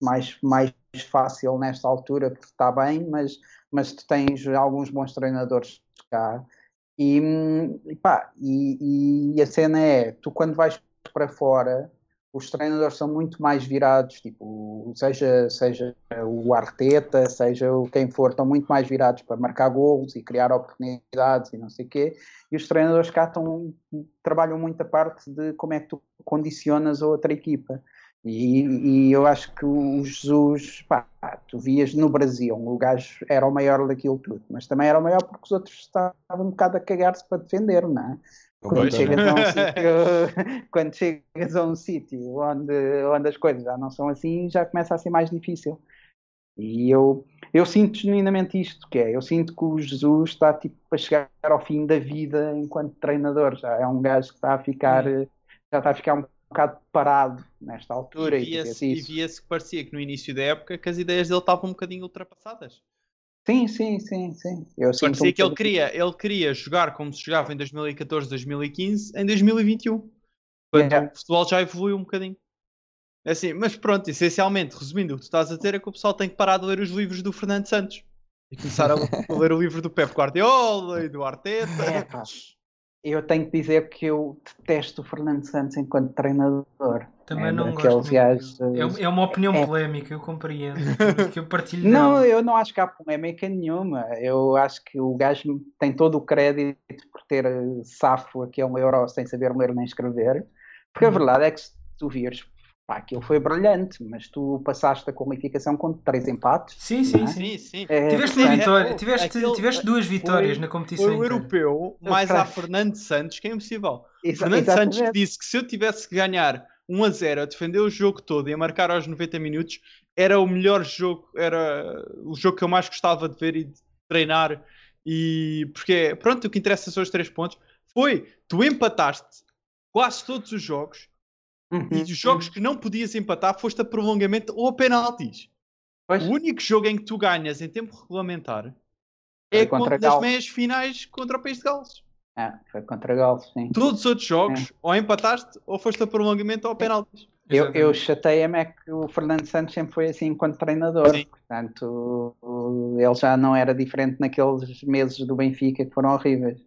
mais mais fácil nesta altura porque está bem mas mas tu tens alguns bons treinadores cá e, pá, e, e, a cena é, tu quando vais para fora, os treinadores são muito mais virados, tipo, seja, seja o Arteta, seja quem for, estão muito mais virados para marcar gols e criar oportunidades e não sei o quê, e os treinadores cá estão, trabalham muito a parte de como é que tu condicionas a outra equipa. E, e, eu acho que o Jesus, pá, tu vias no Brasil, o gajo era o maior daquilo tudo, mas também era o maior porque os outros estavam um bocado a cagar-se para defender, não é? Quando chegas, a um (laughs) sítio, (laughs) quando chegas a um sítio onde, onde as coisas já não são assim, já começa a ser mais difícil. E eu, eu sinto genuinamente isto, que é, eu sinto que o Jesus está tipo a chegar ao fim da vida enquanto treinador, já é um gajo que está a ficar, hum. já está a ficar um bocado parado nesta altura. E via-se via que parecia que no início da época que as ideias dele estavam um bocadinho ultrapassadas. Sim, sim, sim, sim. Eu parecia um que ele queria, ele queria jogar como se jogava em 2014, 2015, em 2021. Quando o futebol já evoluiu um bocadinho. É assim, mas pronto, essencialmente, resumindo, o que tu estás a ter é que o pessoal tem que parar de ler os livros do Fernando Santos e começar a, ler o (laughs) livro do Pep Guardiola e do Arteta. É, eu tenho que dizer que eu detesto o Fernando Santos enquanto treinador. Também é não gosto. Gajos, é, é uma opinião é... polémica, eu compreendo. que eu partilho Não, dela. eu não acho que há polémica nenhuma. Eu acho que o gajo tem todo o crédito por ter safo aquele euro sem saber ler nem escrever. Porque a uhum. verdade é que se tu vires Pá, aquilo foi brilhante, mas tu passaste a qualificação com três empates. Sim, sim, é? sim, sim. É, tiveste, uma vitória, tiveste, aquele, tiveste duas vitórias foi, na competição. Foi o europeu, mais a Fernando Santos, que é impossível. Exa Fernando exatamente. Santos disse que se eu tivesse que ganhar 1 a 0 a defender o jogo todo e a marcar aos 90 minutos, era o melhor jogo, era o jogo que eu mais gostava de ver e de treinar. E porque, pronto, o que interessa são os três pontos. Foi, tu empataste quase todos os jogos Uhum, e os jogos que não podias empatar foste a prolongamento ou a penaltis. Pois. O único jogo em que tu ganhas em tempo regulamentar é contra nas meias finais contra o País de Gales. É, foi contra Gales, sim. Todos os outros jogos, é. ou empataste, ou foste a prolongamento ou a penaltis. Eu, eu chatei-me é que o Fernando Santos sempre foi assim enquanto treinador, sim. portanto ele já não era diferente naqueles meses do Benfica que foram horríveis.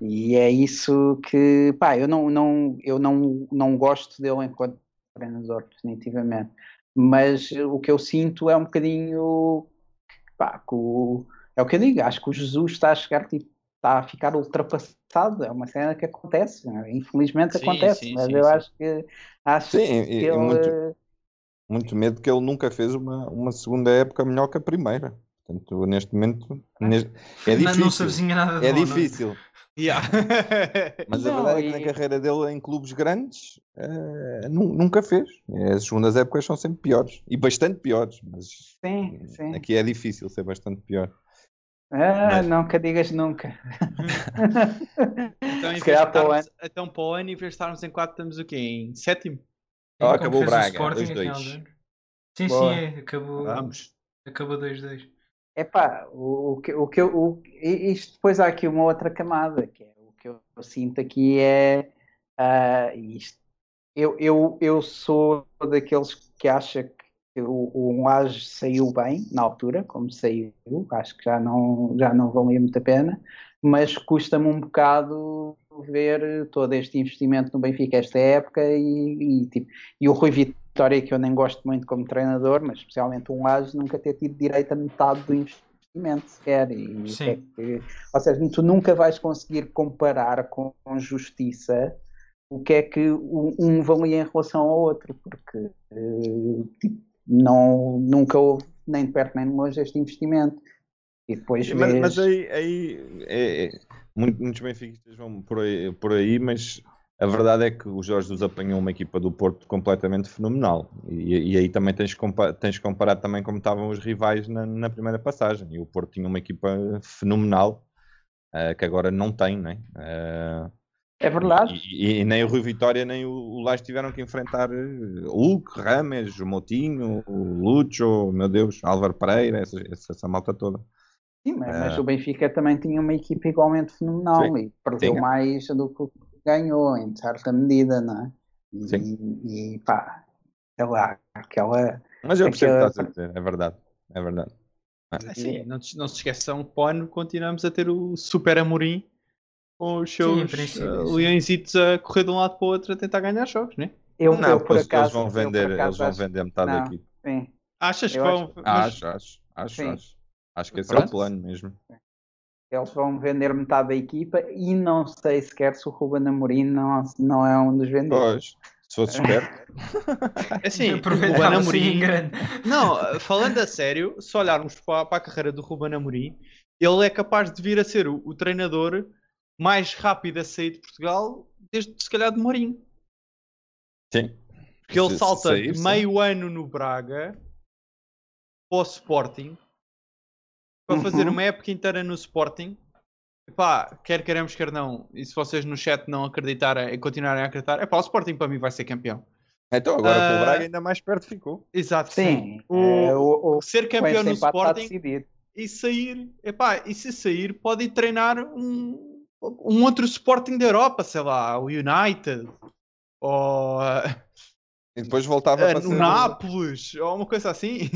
E é isso que, pá, eu não, não, eu não, não gosto dele enquanto treinador, definitivamente. Mas o que eu sinto é um bocadinho, pá, o, é o que eu digo, acho que o Jesus está a chegar, tipo, está a ficar ultrapassado, é uma cena que acontece, né? infelizmente sim, acontece, sim, mas sim, eu acho que, acho sim, que ele... Muito, muito medo que ele nunca fez uma, uma segunda época melhor que a primeira. Portanto, neste momento neste, é difícil. (laughs) Não, nada é bom, difícil. Não? Yeah. Mas não, a verdade é que na carreira dele em clubes grandes uh, nunca fez. As segundas épocas são sempre piores e bastante piores. Mas sim, sim. aqui é difícil ser bastante pior. Ah, mas... nunca digas nunca. (laughs) então, em vez para o ano... então, para o ano, em vez de estarmos em 4, estamos o quê? Em sétimo? Oh, acabou o Braga, 2-2. Sim, Boa. sim, acabou. Vamos. Acabou 2-2. Epá, o, o, que, o que eu, isto depois há aqui uma outra camada, que é o que eu sinto aqui é uh, isto. Eu, eu, eu sou daqueles que acha que o, o saiu bem na altura, como saiu, acho que já não, já não valia muito a pena, mas custa-me um bocado ver todo este investimento no Benfica esta época e, e, tipo, e o Rui Vitor Vitória que eu nem gosto muito como treinador, mas especialmente um Laje nunca ter tido direito a metade do investimento sequer. E é que, ou seja, tu nunca vais conseguir comparar com, com justiça o que é que um valia em relação ao outro, porque tipo, não, nunca houve nem de perto nem de longe este investimento. E depois mas, vês... mas aí, aí é, é, muitos benfiquistas vão por aí, por aí mas a verdade é que o Jorge Jesus apanhou uma equipa do Porto completamente fenomenal. E, e aí também tens, tens que comparar também como estavam os rivais na, na, primeira passagem. E o Porto tinha uma equipa fenomenal uh, que agora não tem, né? Uh, é verdade. E, e, nem o Rui Vitória nem o, o Lage tiveram que enfrentar eh, Hulk, Rames, o Motinho, o Lucho, meu Deus, Álvaro Pereira, essa, essa, essa malta toda. Sim, mas, uh, mas, o Benfica também tinha uma equipa igualmente fenomenal sim, e perdeu tinha. mais do que ganhou, em certa medida, não é? E, Sim. e pá, sei lá, aquela. Mas eu percebo aquela... o que estás a dizer, é verdade, é verdade. É. Sim, não, não se esqueçam que ano continuamos a ter o Super Amorim com os seus sim, uh, leõezitos a correr de um lado para o outro a tentar ganhar jogos, né? Eu, não, eu, por eles, acaso, eles vão vender, eles vão vender metade não, da equipe. Sim. Achas que vão? Acho, acho, acho, acho. Acho que esse Pronto. é o plano mesmo. Eles vão vender metade da equipa e não sei sequer se o Ruben Amorim não, não é um dos vendedores. Pois, se fosse esperto. É assim, (laughs) o Ruben Amorim... Não, falando a sério, se olharmos para, para, a carreira do Ruben Amorim, ele é capaz de vir a ser o, o treinador mais rápido a sair de Portugal desde, se calhar, de Mourinho. Sim. Porque ele salta sair, meio sim. ano no Braga para o Sporting para uhum. fazer uma época inteira no Sporting. Pá, quer queremos, quer não. E se vocês no chat não acreditarem e continuarem a acreditar, é pá, o Sporting para mim vai ser campeão. Então agora uh, com o Braga ainda mais perto ficou. Exato, sim. sim. O, é, o, o, ser campeão no Sporting e sair, epá, e se sair pode ir treinar um, um outro Sporting da Europa, sei lá, o United ou e depois voltava uh, para ser... Nápoles ou uma coisa assim.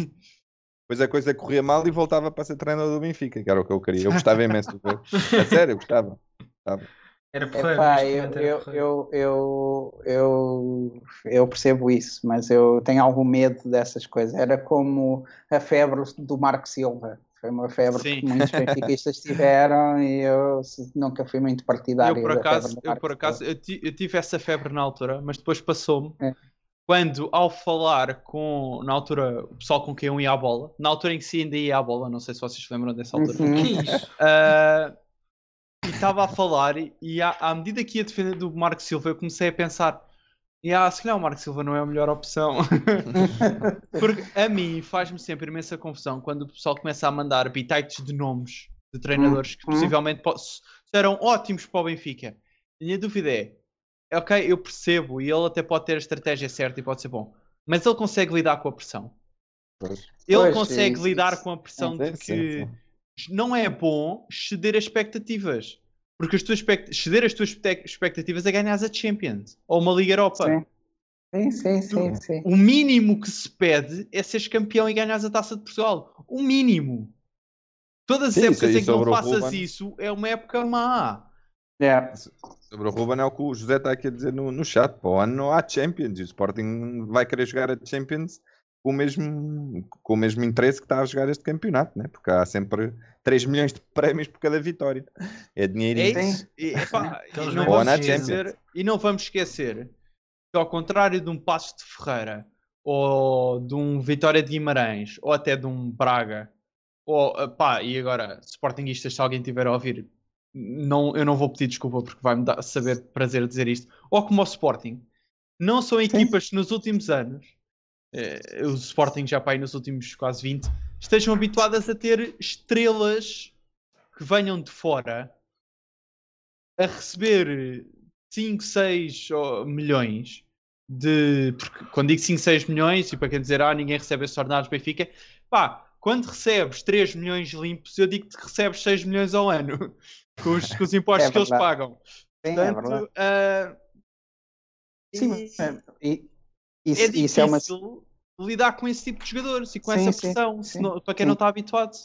Depois a coisa corria mal e voltava para ser treinador do Benfica, que era o que eu queria. Eu gostava imenso de ver. A sério, eu gostava. gostava. Era porreiro, Epá, eu, eu, eu, eu, eu, eu, percebo isso, mas eu tenho algum medo dessas coisas. Era como a febre do Marco Silva. Foi uma febre Sim. que muitos benfiquistas tiveram e eu nunca fui muito partidário. Eu, por acaso, eu, por acaso eu, tive essa febre na altura, mas depois passou-me. É quando ao falar com, na altura, o pessoal com quem eu ia à bola, na altura em que se ainda ia à bola, não sei se vocês se lembram dessa altura. Uhum. Que isso? Uh, e estava a falar, e à, à, medida que ia defender do Marco Silva, eu comecei a pensar: e ah, se calhar o Marco Silva não é a melhor opção. (laughs) Porque a mim faz-me sempre imensa confusão quando o pessoal começa a mandar bitites de nomes de treinadores que uhum. possivelmente serão ótimos para o Benfica. A minha dúvida é: ok, eu percebo e ele até pode ter a estratégia certa e pode ser bom, mas ele consegue lidar com a pressão. Pois. Ele pois, consegue sim, lidar sim. com a pressão é, de que sim, não é bom ceder as expectativas. Porque as tuas expect... ceder as tuas expectativas é ganhar a Champions ou uma Liga Europa. Sim, sim, sim, sim. O mínimo que se pede é seres campeão e ganhar a taça de Portugal. O mínimo. Todas as épocas em que não faças isso é uma época má. Yeah. Sobre o Ruben é o que o José está aqui a dizer no, no chat. Para o ano não há Champions. E o Sporting vai querer jogar a Champions com o mesmo, com o mesmo interesse que está a jogar este campeonato, né? porque há sempre 3 milhões de prémios por cada vitória. É dinheiro é isso. E, epá, e, não vamos esquecer, e não vamos esquecer que, ao contrário de um Passos de Ferreira, ou de um Vitória de Guimarães, ou até de um Braga, ou pá, e agora, Sportingistas, se alguém tiver a ouvir, não, eu não vou pedir desculpa porque vai-me dar, saber prazer dizer isto, ou como o Sporting, não são equipas que nos últimos anos, eh, o Sporting já para aí nos últimos quase 20, estejam habituadas a ter estrelas que venham de fora a receber 5, 6 milhões de. Porque quando digo 5, 6 milhões, e para quem dizer, ah, ninguém recebe esses ordenados Benfica, pá, quando recebes 3 milhões limpos, eu digo que recebes 6 milhões ao ano (laughs) com os, com os impostos é que eles pagam. Sim, é Portanto, é uh, sim, e, isso, é difícil isso é uma... lidar com esse tipo de jogadores e com sim, essa pressão, sim, não, para quem não está habituado.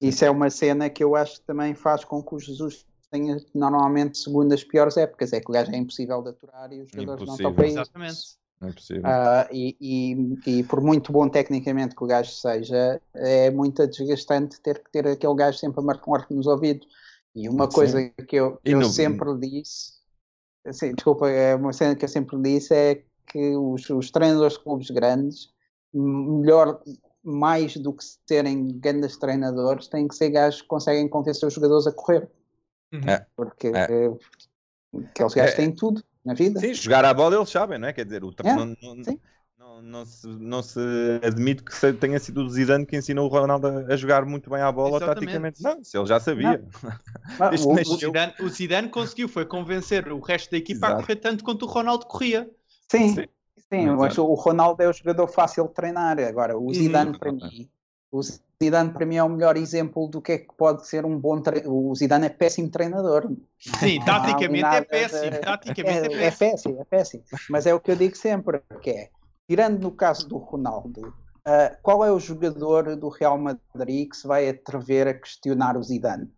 Isso é uma cena que eu acho que também faz com que o Jesus tenha normalmente segundas piores épocas. É que o gajo é impossível de aturar e os jogadores impossível. não estão para isso. Exatamente. É possível. Uh, e, e, e, por muito bom tecnicamente que o gajo seja, é muito desgastante ter que ter aquele gajo sempre a marcar nos ouvidos. E uma Sim. coisa que eu, eu sempre disse, assim, desculpa, é uma cena que eu sempre disse é que os, os treinadores de clubes grandes, melhor, mais do que serem grandes treinadores, têm que ser gajos que conseguem convencer os jogadores a correr. Uhum. É. Porque é. aqueles gajos é. têm tudo. Na vida. Sim, jogar a bola eles sabem, não é? Quer dizer, o é, não, não, não, não, se, não se admite que tenha sido o Zidane que ensinou o Ronaldo a jogar muito bem a bola Exatamente. taticamente. Não, se ele já sabia. (laughs) o, o, Zidane, o Zidane conseguiu foi convencer o resto da equipa Exato. a correr tanto quanto o Ronaldo corria. Sim. Sim. Sim, mas o Ronaldo é o jogador fácil de treinar. Agora, o Zidane, uhum. para mim, o Zidane para mim é o melhor exemplo do que é que pode ser um bom treinador. O Zidane é péssimo treinador. Sim, taticamente é péssimo. De... Taticamente é, é, é, péssimo. é péssimo, Mas é o que eu digo sempre, que é, tirando no caso do Ronaldo, uh, qual é o jogador do Real Madrid que se vai atrever a questionar o Zidane?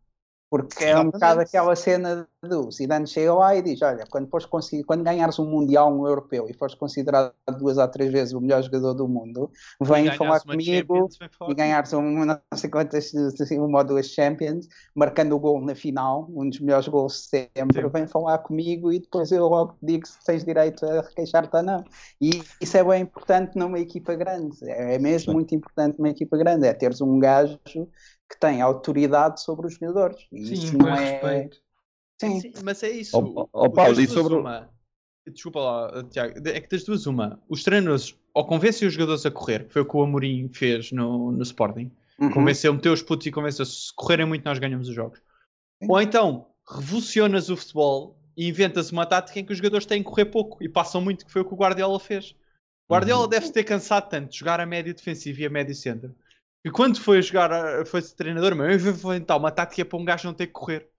Porque é um bocado aquela cena do Zidane chega lá e diz: Olha, quando, fores quando ganhares um Mundial, um Europeu e fores considerado duas ou três vezes o melhor jogador do mundo, vem falar comigo e ganhares um, não sei quantas, uma ou duas Champions, marcando o gol na final, um dos melhores gols de sempre, Sim. vem falar comigo e depois eu logo digo se tens direito a requeixar-te ou não. E isso é bem importante numa equipa grande, é mesmo Sim. muito importante numa equipa grande, é teres um gajo que tem autoridade sobre os jogadores. E Sim, isso não é. Respeito. Sim. Sim. mas é isso. Oh, oh, Paulo, e sobre. Uma... Desculpa lá, Tiago. É que das duas, uma. Os treinadores ou convencem os jogadores a correr, que foi o que o Amorim fez no, no Sporting. Uhum. Convenceu, meteu os putos e convenceu se correrem muito, nós ganhamos os jogos. Sim. Ou então revolucionas o futebol e inventas uma tática em que os jogadores têm que correr pouco e passam muito, que foi o que o Guardiola fez. O Guardiola uhum. deve ter cansado tanto de jogar a médio defensivo e a médio centro e quando foi jogar, foi treinador, meu, eu vou inventar uma tática para um gajo não ter que correr.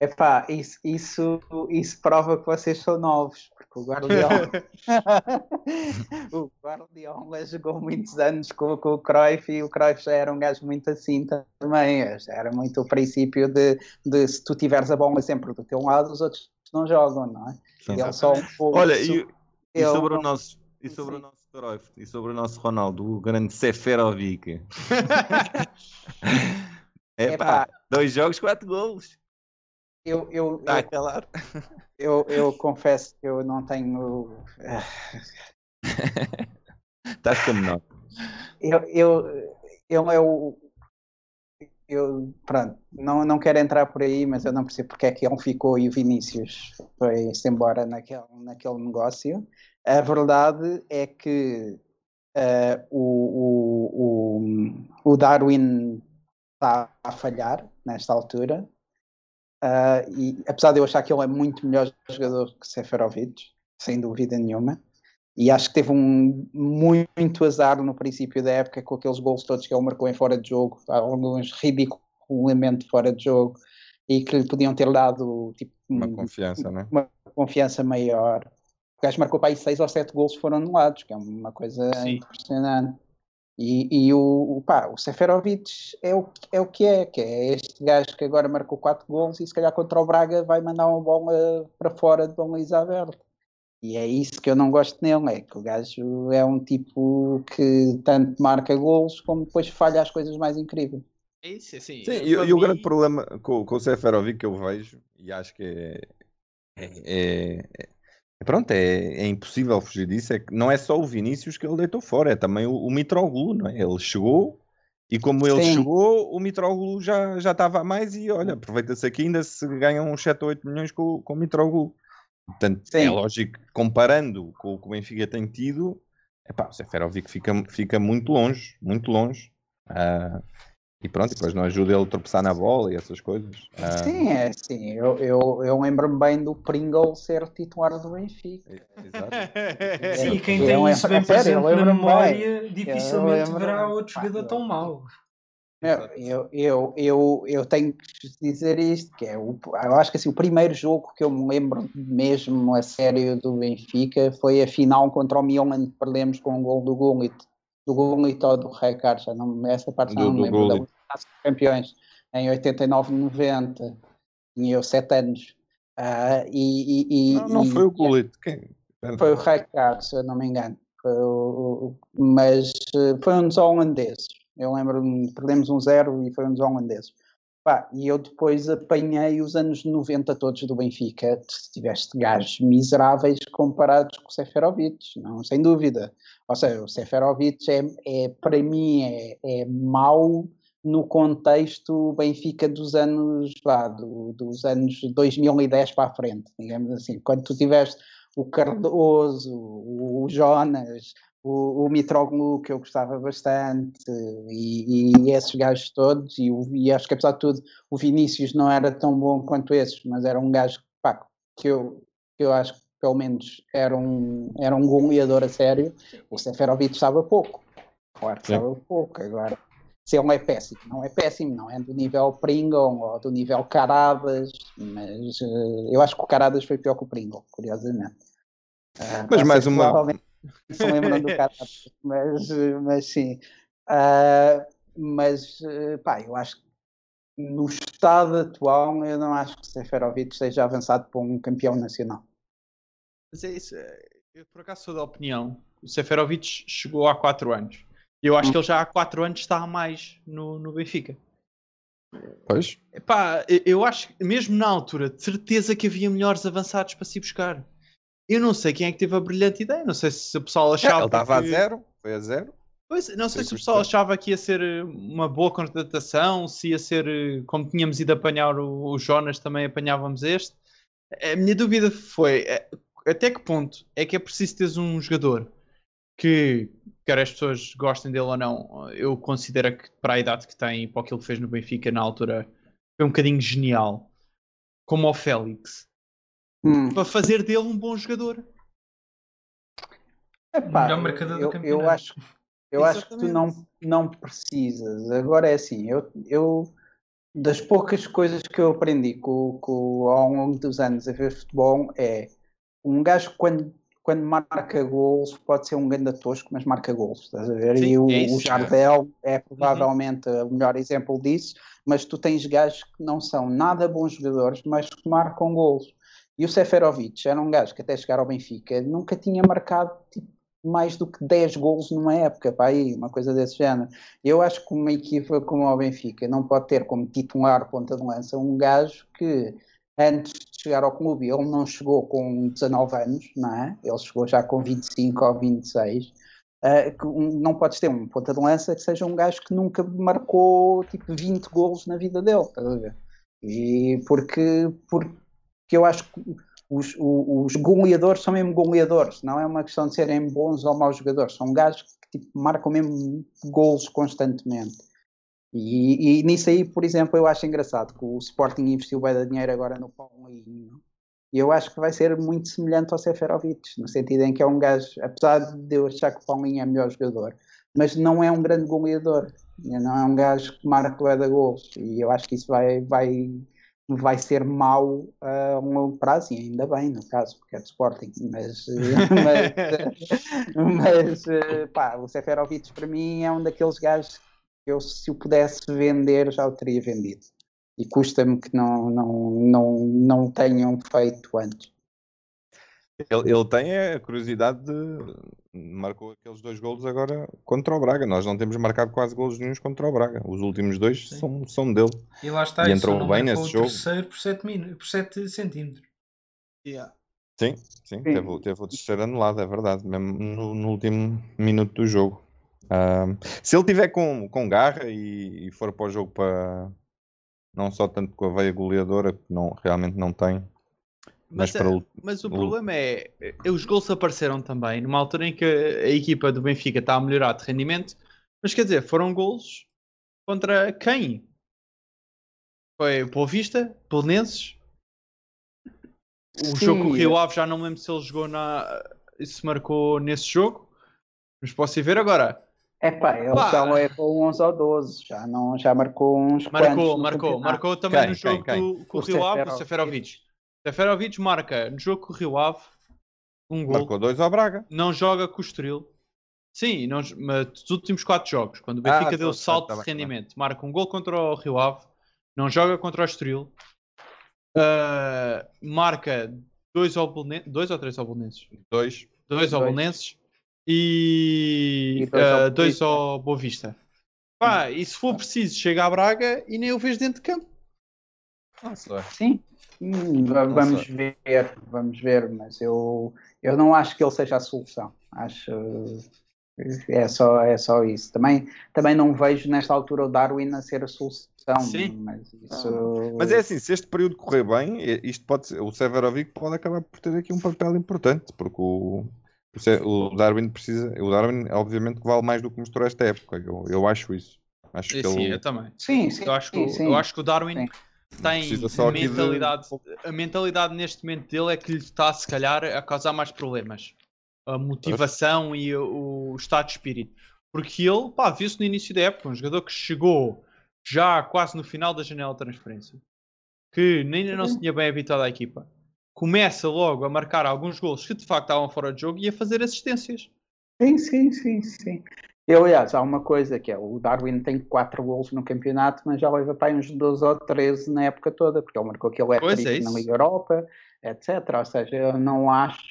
Epá, isso, isso, isso prova que vocês são novos, porque o Guardiola, (laughs) (laughs) o Guardiola jogou muitos anos com, com, o Cruyff e o Cruyff já era um gajo muito assim também, era muito o princípio de, de se tu tiveres a bola sempre do teu lado, os outros não jogam, não é? Ele só um pouco, Olha, e, e sobre o nosso e sobre Sim. o nosso Cruyff e sobre o nosso Ronaldo, o grande Seferovic. (laughs) é pá, dois jogos, quatro gols. Eu, eu, Está a calar. Eu, eu confesso que eu não tenho. (laughs) Estás como não? Eu, eu, eu, eu, eu, pronto, não, não quero entrar por aí, mas eu não percebo porque é que ele ficou e o Vinícius foi-se embora naquele, naquele negócio. A verdade é que uh, o, o, o, Darwin está a falhar nesta altura. Uh, e apesar de eu achar que ele é muito melhor jogador que Seferovic, sem dúvida nenhuma, e acho que teve um muito azar no princípio da época com aqueles gols todos que ele marcou em fora de jogo, alguns ridiculamente fora de jogo, e que lhe podiam ter dado tipo, uma confiança, né? uma confiança maior. O gajo marcou para aí 6 ou 7 gols foram anulados, que é uma coisa Sim. impressionante. E, e o, pá, o Seferovic é o, é o que é, que é este gajo que agora marcou 4 gols e se calhar contra o Braga vai mandar uma bola para fora de baliza aberta. E é isso que eu não gosto nele, é que o gajo é um tipo que tanto marca gols como depois falha as coisas mais incríveis. É isso, é assim. Sim, e, e o grande problema com, com o Seferovic que eu vejo, e acho que é, é, é Pronto, é, é, impossível fugir disso. É que não é só o Vinícius que ele deitou fora, é também o, o Mitroglou, não é? Ele chegou e como ele Sim. chegou, o Mitroglou já, já estava a mais e olha, aproveita-se aqui ainda se ganham uns 7 ou 8 milhões com, com o Mitroglou. Portanto, é Sim. é lógico, comparando com o que o Benfica tem tido, epá, o Seferovic fica, fica muito longe, muito longe. Uh, e pronto, depois não ajuda ele a tropeçar na bola e essas coisas. Ah... Sim, é sim. Eu, eu, eu lembro-me bem do Pringle ser titular do Benfica. Exato. (laughs) sim, e quem tem isso bem presente na memória bem. dificilmente verá outro jogador tão mau. Eu, eu, eu, eu tenho que dizer isto, que é o, eu acho que assim, o primeiro jogo que eu me lembro mesmo a sério do Benfica foi a final contra o Milan, que perdemos com o um gol do Gullit do Gullit ou do Rijkaard, já não, essa parte do, não me lembro, da campeões, em 89, 90, tinha eu 7 anos. Uh, e, e, não, não e, foi o Gullit, quem? Foi o Rijkaard, se eu não me engano. Foi o, mas uh, foi um dos holandeses. Eu lembro-me, perdemos um zero e foi um dos holandeses. Pá, e eu depois apanhei os anos 90 todos do Benfica. Tiveste gajos miseráveis comparados com o Seferovic, não, sem dúvida. Ou seja, o Seferovic é, é para mim é, é mau no contexto Benfica dos anos, lá, do, dos anos 2010 para a frente, digamos assim. Quando tu tiveste o Cardoso, o, Jonas, o, o Mitroglou, que eu gostava bastante, e, e esses gajos todos, e, e, acho que apesar de tudo, o Vinícius não era tão bom quanto esses, mas era um gajo pá, que, eu, que eu acho que pelo menos era um, era um goleador a sério. O Seferovic estava pouco, claro que estava pouco. Agora, se ele é péssimo, não é péssimo, não é do nível Pringle ou do nível Caradas, mas uh, eu acho que o Caradas foi pior que o Pringle, curiosamente. Uh, mas mais uma se lembram do cara, (laughs) mas, mas sim. Uh, mas, pá, eu acho que no estado atual, eu não acho que Seferovic seja avançado para um campeão nacional. Mas é isso, eu por acaso sou da opinião, o Seferovic chegou há 4 anos. Eu acho hum. que ele já há 4 anos está a mais no, no Benfica. Pois. Epá, eu acho que mesmo na altura, de certeza que havia melhores avançados para se buscar. Eu não sei quem é que teve a brilhante ideia. Não sei se o pessoal achava. É, ele estava que... a zero, foi a zero. Pois, não sei se o pessoal achava que ia ser eh, uma boa contratação, se ia ser eh, como tínhamos ido apanhar o, o Jonas, também apanhávamos este. A minha dúvida foi eh, até que ponto é que é preciso teres um jogador que, quer as pessoas gostem dele ou não, eu considero que para a idade que tem e para aquilo que fez no Benfica na altura foi um bocadinho genial, como o Félix hum. para fazer dele um bom jogador. Epá, melhor marcador eu, do campeonato. Eu acho, eu acho que tu não, não precisas. Agora é assim, eu, eu das poucas coisas que eu aprendi com, com, ao longo dos anos a ver futebol é um gajo quando, quando marca gols pode ser um grande tosco, mas marca gols, estás a ver? Sim, e o, é o Jardel é, é provavelmente uhum. o melhor exemplo disso, mas tu tens gajos que não são nada bons jogadores, mas que marcam gols. E o Seferovic era um gajo que até chegar ao Benfica nunca tinha marcado tipo, mais do que 10 gols numa época, para aí, uma coisa desse género. Eu acho que uma equipa como o Benfica não pode ter como titular ponta de lança um gajo que antes de chegar ao clube, ele não chegou com 19 anos, não é? Ele chegou já com 25 ou 26. Uh, eh, não podes ter um ponta de lança que seja um gajo que nunca marcou tipo 20 gols na vida dele, estás a ver? E porque, porque que eu acho que os, os, goleadores são mesmo goleadores, não é uma questão de serem bons ou maus jogadores, são gajos que tipo, marcam mesmo gols constantemente. E, e, nisso aí, por exemplo, eu acho engraçado que o Sporting investiu bem de dinheiro agora no Paulinho. E eu acho que vai ser muito semelhante ao Seferovic, no sentido em que é um gajo, apesar de eu achar que o Paulinho é melhor jogador, mas não é um grande goleador. Não é um gajo que marca da gols. E eu acho que isso vai, vai vai ser mau a um longo prazo, e ainda bem, no caso, porque é de Sporting, mas, (laughs) mas, mas pá, o Seferovic para mim é um daqueles gajos eu, se o pudesse vender, já o teria vendido. E custa-me que não, não, não, não tenham feito antes. Ele, ele tem a curiosidade de. Marcou aqueles dois golos agora contra o Braga. Nós não temos marcado quase golos nenhums contra o Braga. Os últimos dois são, são dele. E lá está, e entrou bem nesse jogo. terceiro por 7, min... por 7 centímetros. Yeah. Sim, sim, Teve, teve o terceiro anulado, é verdade, mesmo no, no último minuto do jogo. Um, se ele tiver com, com garra e, e, for para o jogo para não só tanto com a veia goleadora, que não, realmente não tem, mas, mas, é, o, mas o, problema é, é, os gols apareceram também numa altura em que a equipa do Benfica está a melhorar de rendimento, mas quer dizer, foram gols contra quem? Foi o Vista, Belenenses. O Sim, jogo com o Rio Ave já não lembro se ele jogou na. se marcou nesse jogo. Mas posso ir ver agora. É pá, ele pá. já levou 11 ou 12, já, não, já marcou uns Marcou, marcou, marcou também quem, no jogo quem, quem? com o Rio Ave, o Seferovic. Seferovic marca no jogo com o Rio Ave um gol. Marcou dois ao Braga. Não joga com o Estoril. Sim, não, mas dos últimos quatro jogos, quando o Benfica ah, deu salto tá de rendimento, marca um gol contra o Rio Ave, não joga contra o Estoril, uh, marca dois, dois ou três Bolonenses? Dois. Dois Bolonenses e, e dois, uh, ao, dois ao Boa Vista. Pá, e se for preciso, chega a Braga e nem o vês dentro de campo. Nossa. Sim, Hum, vamos ver, vamos ver, mas eu, eu não acho que ele seja a solução. Acho é só, é só isso. Também, também não vejo nesta altura o Darwin a ser a solução. Sim. Mas, isso... ah. mas é assim, se este período correr bem, isto pode ser, o Severovic pode acabar por ter aqui um papel importante, porque o, o Darwin precisa, o Darwin obviamente vale mais do que mostrou esta época, eu, eu acho isso. Acho sim, que sim, ele... eu também. Sim, sim. Eu acho que, sim, eu acho que o Darwin sim. tem a mentalidade, de... a mentalidade neste momento dele é que lhe está se calhar a causar mais problemas. A motivação e o, o estado de espírito. Porque ele, pá, viu-se no início da época, um jogador que chegou já quase no final da janela de transferência, que ainda não se tinha bem habituado à equipa, começa logo a marcar alguns gols que de facto estavam fora de jogo e a fazer assistências. Sim, sim, sim, sim. E, aliás, há uma coisa que é, o Darwin tem 4 gols no campeonato, mas já leva para uns 12 ou 13 na época toda, porque ele marcou aquele é na Liga Europa, etc. Ou seja, eu não acho...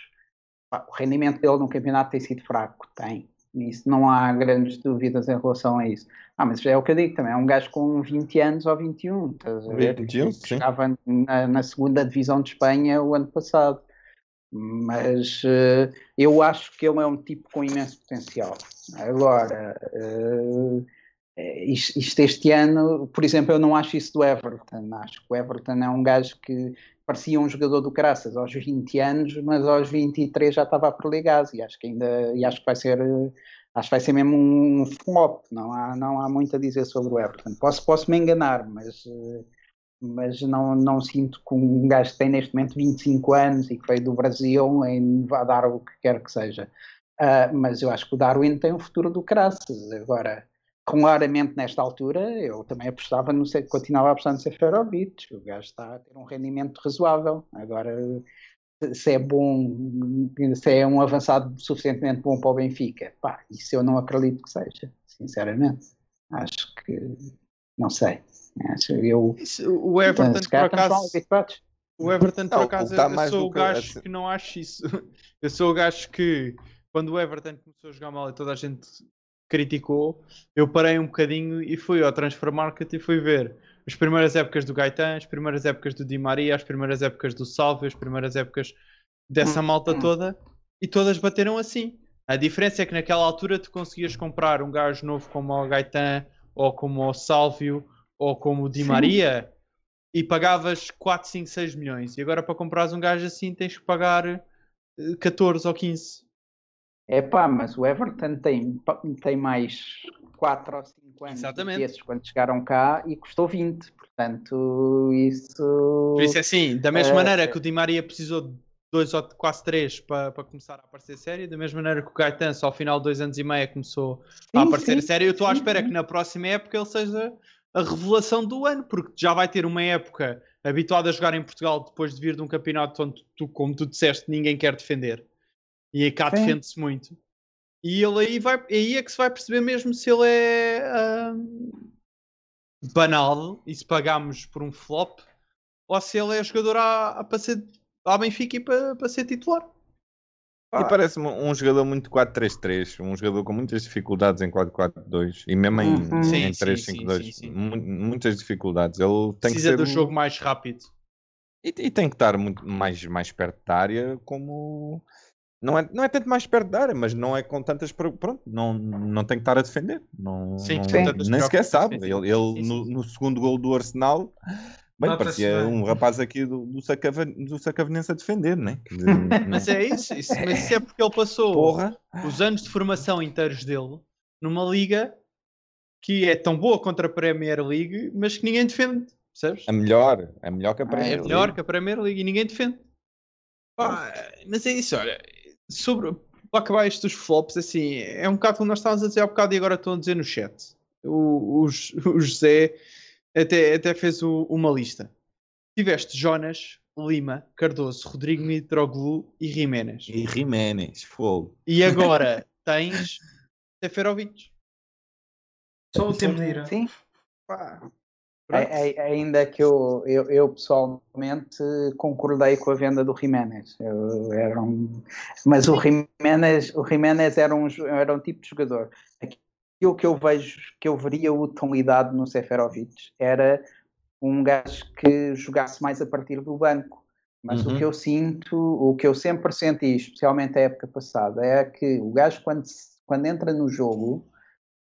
o rendimento dele no campeonato tem sido fraco, tem. Isso não há grandes dúvidas em relação a isso. Ah, mas é o que eu digo também, é um gajo com 20 anos ou 21, estás a ver? 21, sim. Estava na, na, segunda divisão de Espanha o ano passado. Mas uh, eu acho que ele é um tipo com imenso potencial. Agora, uh, isto, este ano, por exemplo, eu não acho isso do Everton. Acho que o Everton é um gajo que parecia um jogador do Caraças aos 20 anos, mas aos 23 já estava a perder e acho que ainda e acho que vai ser acho que vai ser mesmo um flop, não há, não há muito a dizer sobre o Everton. Posso, posso me enganar, mas, mas não, não sinto que um gajo que tem neste momento 25 anos e que veio do Brasil vá dar o que quer que seja. Uh, mas eu acho que o Darwin tem um futuro do Caraças. Agora, claramente nesta altura eu também apostava no continuava a apostar no Seferovic o gajo está a ter um rendimento razoável. Agora se é bom se é um avançado suficientemente bom para o Benfica pá, isso eu não acredito que seja sinceramente. Acho que não sei. Acho, eu, isso, o Everton então, por acaso o Everton por acaso eu sou o gajo que não acho isso. (laughs) Eu sou o gajo que quando o Everton começou a jogar mal e toda a gente criticou, eu parei um bocadinho e fui ao Transfer Market e fui ver as primeiras épocas do Gaetan, as primeiras épocas do Di Maria, as primeiras épocas do Salve, as primeiras épocas dessa hum, malta hum. toda e todas bateram assim. A diferença é que naquela altura tu conseguias comprar um gajo novo como o Gaetan ou como o Salvio ou como o Di Maria e pagavas 4, 5, 6 milhões. E agora para comprares um gajo assim tens que pagar 14 eh, ou 15. É pá, mas o Everton tem, tem mais 4 ou 5 anos Exatamente. desses quando chegaram cá e custou 20, portanto isso... Por isso é assim, da mesma uh, maneira que o Di Maria precisou de 2 ou quase 3 para, para começar a aparecer sério, da mesma maneira que o Gaetan só ao final de 2 anos e meio começou sim, a aparecer sim, sério, eu estou à espera sim. que na próxima época ele seja a revelação do ano, porque já vai ter uma época habituado a jogar em Portugal depois de vir de um campeonato onde tu, como tu disseste, ninguém quer defender e cá defende-se muito. E ele aí vai, aí é que se vai perceber mesmo se ele é um, banal e se pagamos por um flop ou se ele é jogador a, a, para ser, à Benfica e para, para ser titular. E parece-me um jogador muito 4-3-3, um jogador com muitas dificuldades em 4-4-2 e mesmo em, uhum. em 3-5-2, muitas dificuldades. Ele tem Precisa que ser do jogo mais rápido. E, e, tem que estar muito mais, mais perto da área como não é, não é tanto mais perto da área, mas não é com tantas. Pronto, não, não tem que estar a defender. Não, sim, não, nem sequer sabe. Sim, sim. Ele, ele sim, no, no, segundo gol do Arsenal, bem, parecia um rapaz aqui do, do, Sacava, do Sacavenense a defender, né? (laughs) mas é isso, isso, mas isso é porque ele passou Porra. os anos de formação inteiros dele numa liga que é tão boa contra a Premier League, mas que ninguém defende. Percebes? A melhor, a melhor que a Premier League. É melhor que a Premier League e ninguém defende. Pá, mas é isso, olha, sobre para acabar dos flops, assim, é um bocado como nós estávamos a dizer há bocado e agora estão a dizer no chat. O, o, o José até, até fez o, uma lista. Tiveste Jonas, Lima, Cardoso, Rodrigo Mitroglou e Jiménez. E Jiménez, fogo. E agora (laughs) tens Seferovic. Só o tempo de ir. Sim. Pá, é, é, ainda que eu, eu, eu, pessoalmente concordei com a venda do Jiménez. Eu, era um, mas o Jiménez, o Jiménez era, um, era um tipo de jogador. Aquilo que eu vejo, que eu veria utilidade no Seferovic era um gajo que jogasse mais a partir do banco. Mas uhum. o que eu sinto, o que eu sempre senti, especialmente a época passada, é que o gajo quando, quando entra no jogo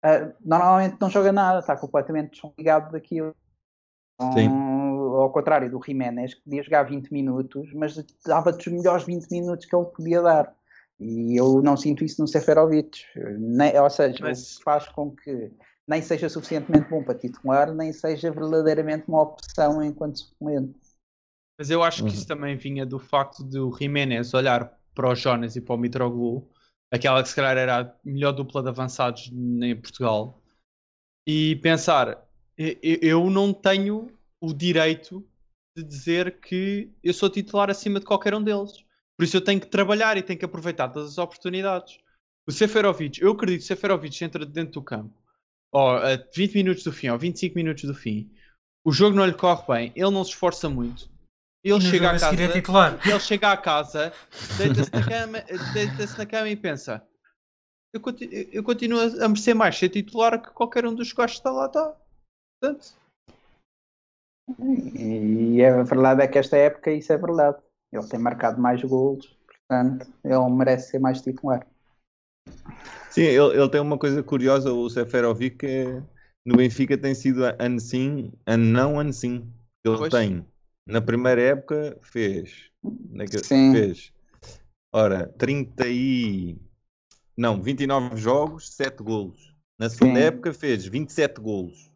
Uh, normalmente não joga nada, está completamente desligado daquilo. Um, ao contrário do Jiménez, que podia jogar 20 minutos, mas dava-te os melhores 20 minutos que ele podia dar. E eu não sinto isso no Seferovic. Nem, ou seja, mas... faz com que nem seja suficientemente bom para titular, nem seja verdadeiramente uma opção enquanto suplente. Mas eu acho que isso uhum. também vinha do facto de o Jiménez olhar para o Jonas e para o Mitroglou, aquela que se calhar era a melhor dupla de avançados em Portugal, e pensar, eu não tenho o direito de dizer que eu sou titular acima de qualquer um deles. Por isso eu tenho que trabalhar e tenho que aproveitar todas as oportunidades. O Seferovic, eu acredito que o Seferovic entra dentro do campo ó, a 20 minutos do fim, ou 25 minutos do fim, o jogo não lhe corre bem, ele não se esforça muito. Ele chega, a casa, é ele chega à casa, deita-se na, cama, deita na cama e pensa: eu continuo, eu continuo a merecer mais ser titular que qualquer um dos gajos que está lá. Está. Portanto, e a verdade é que esta época isso é verdade. Ele tem marcado mais gols, portanto, ele merece ser mais titular. Sim, ele, ele tem uma coisa curiosa, o Seferovic, que é, no Benfica tem sido ano sim, ano não, ano sim. Ele pois. tem, na primeira época, fez. Sim. Fez. Ora, 30 e. Não, 29 jogos, 7 golos. Na segunda sim. época fez 27 golos.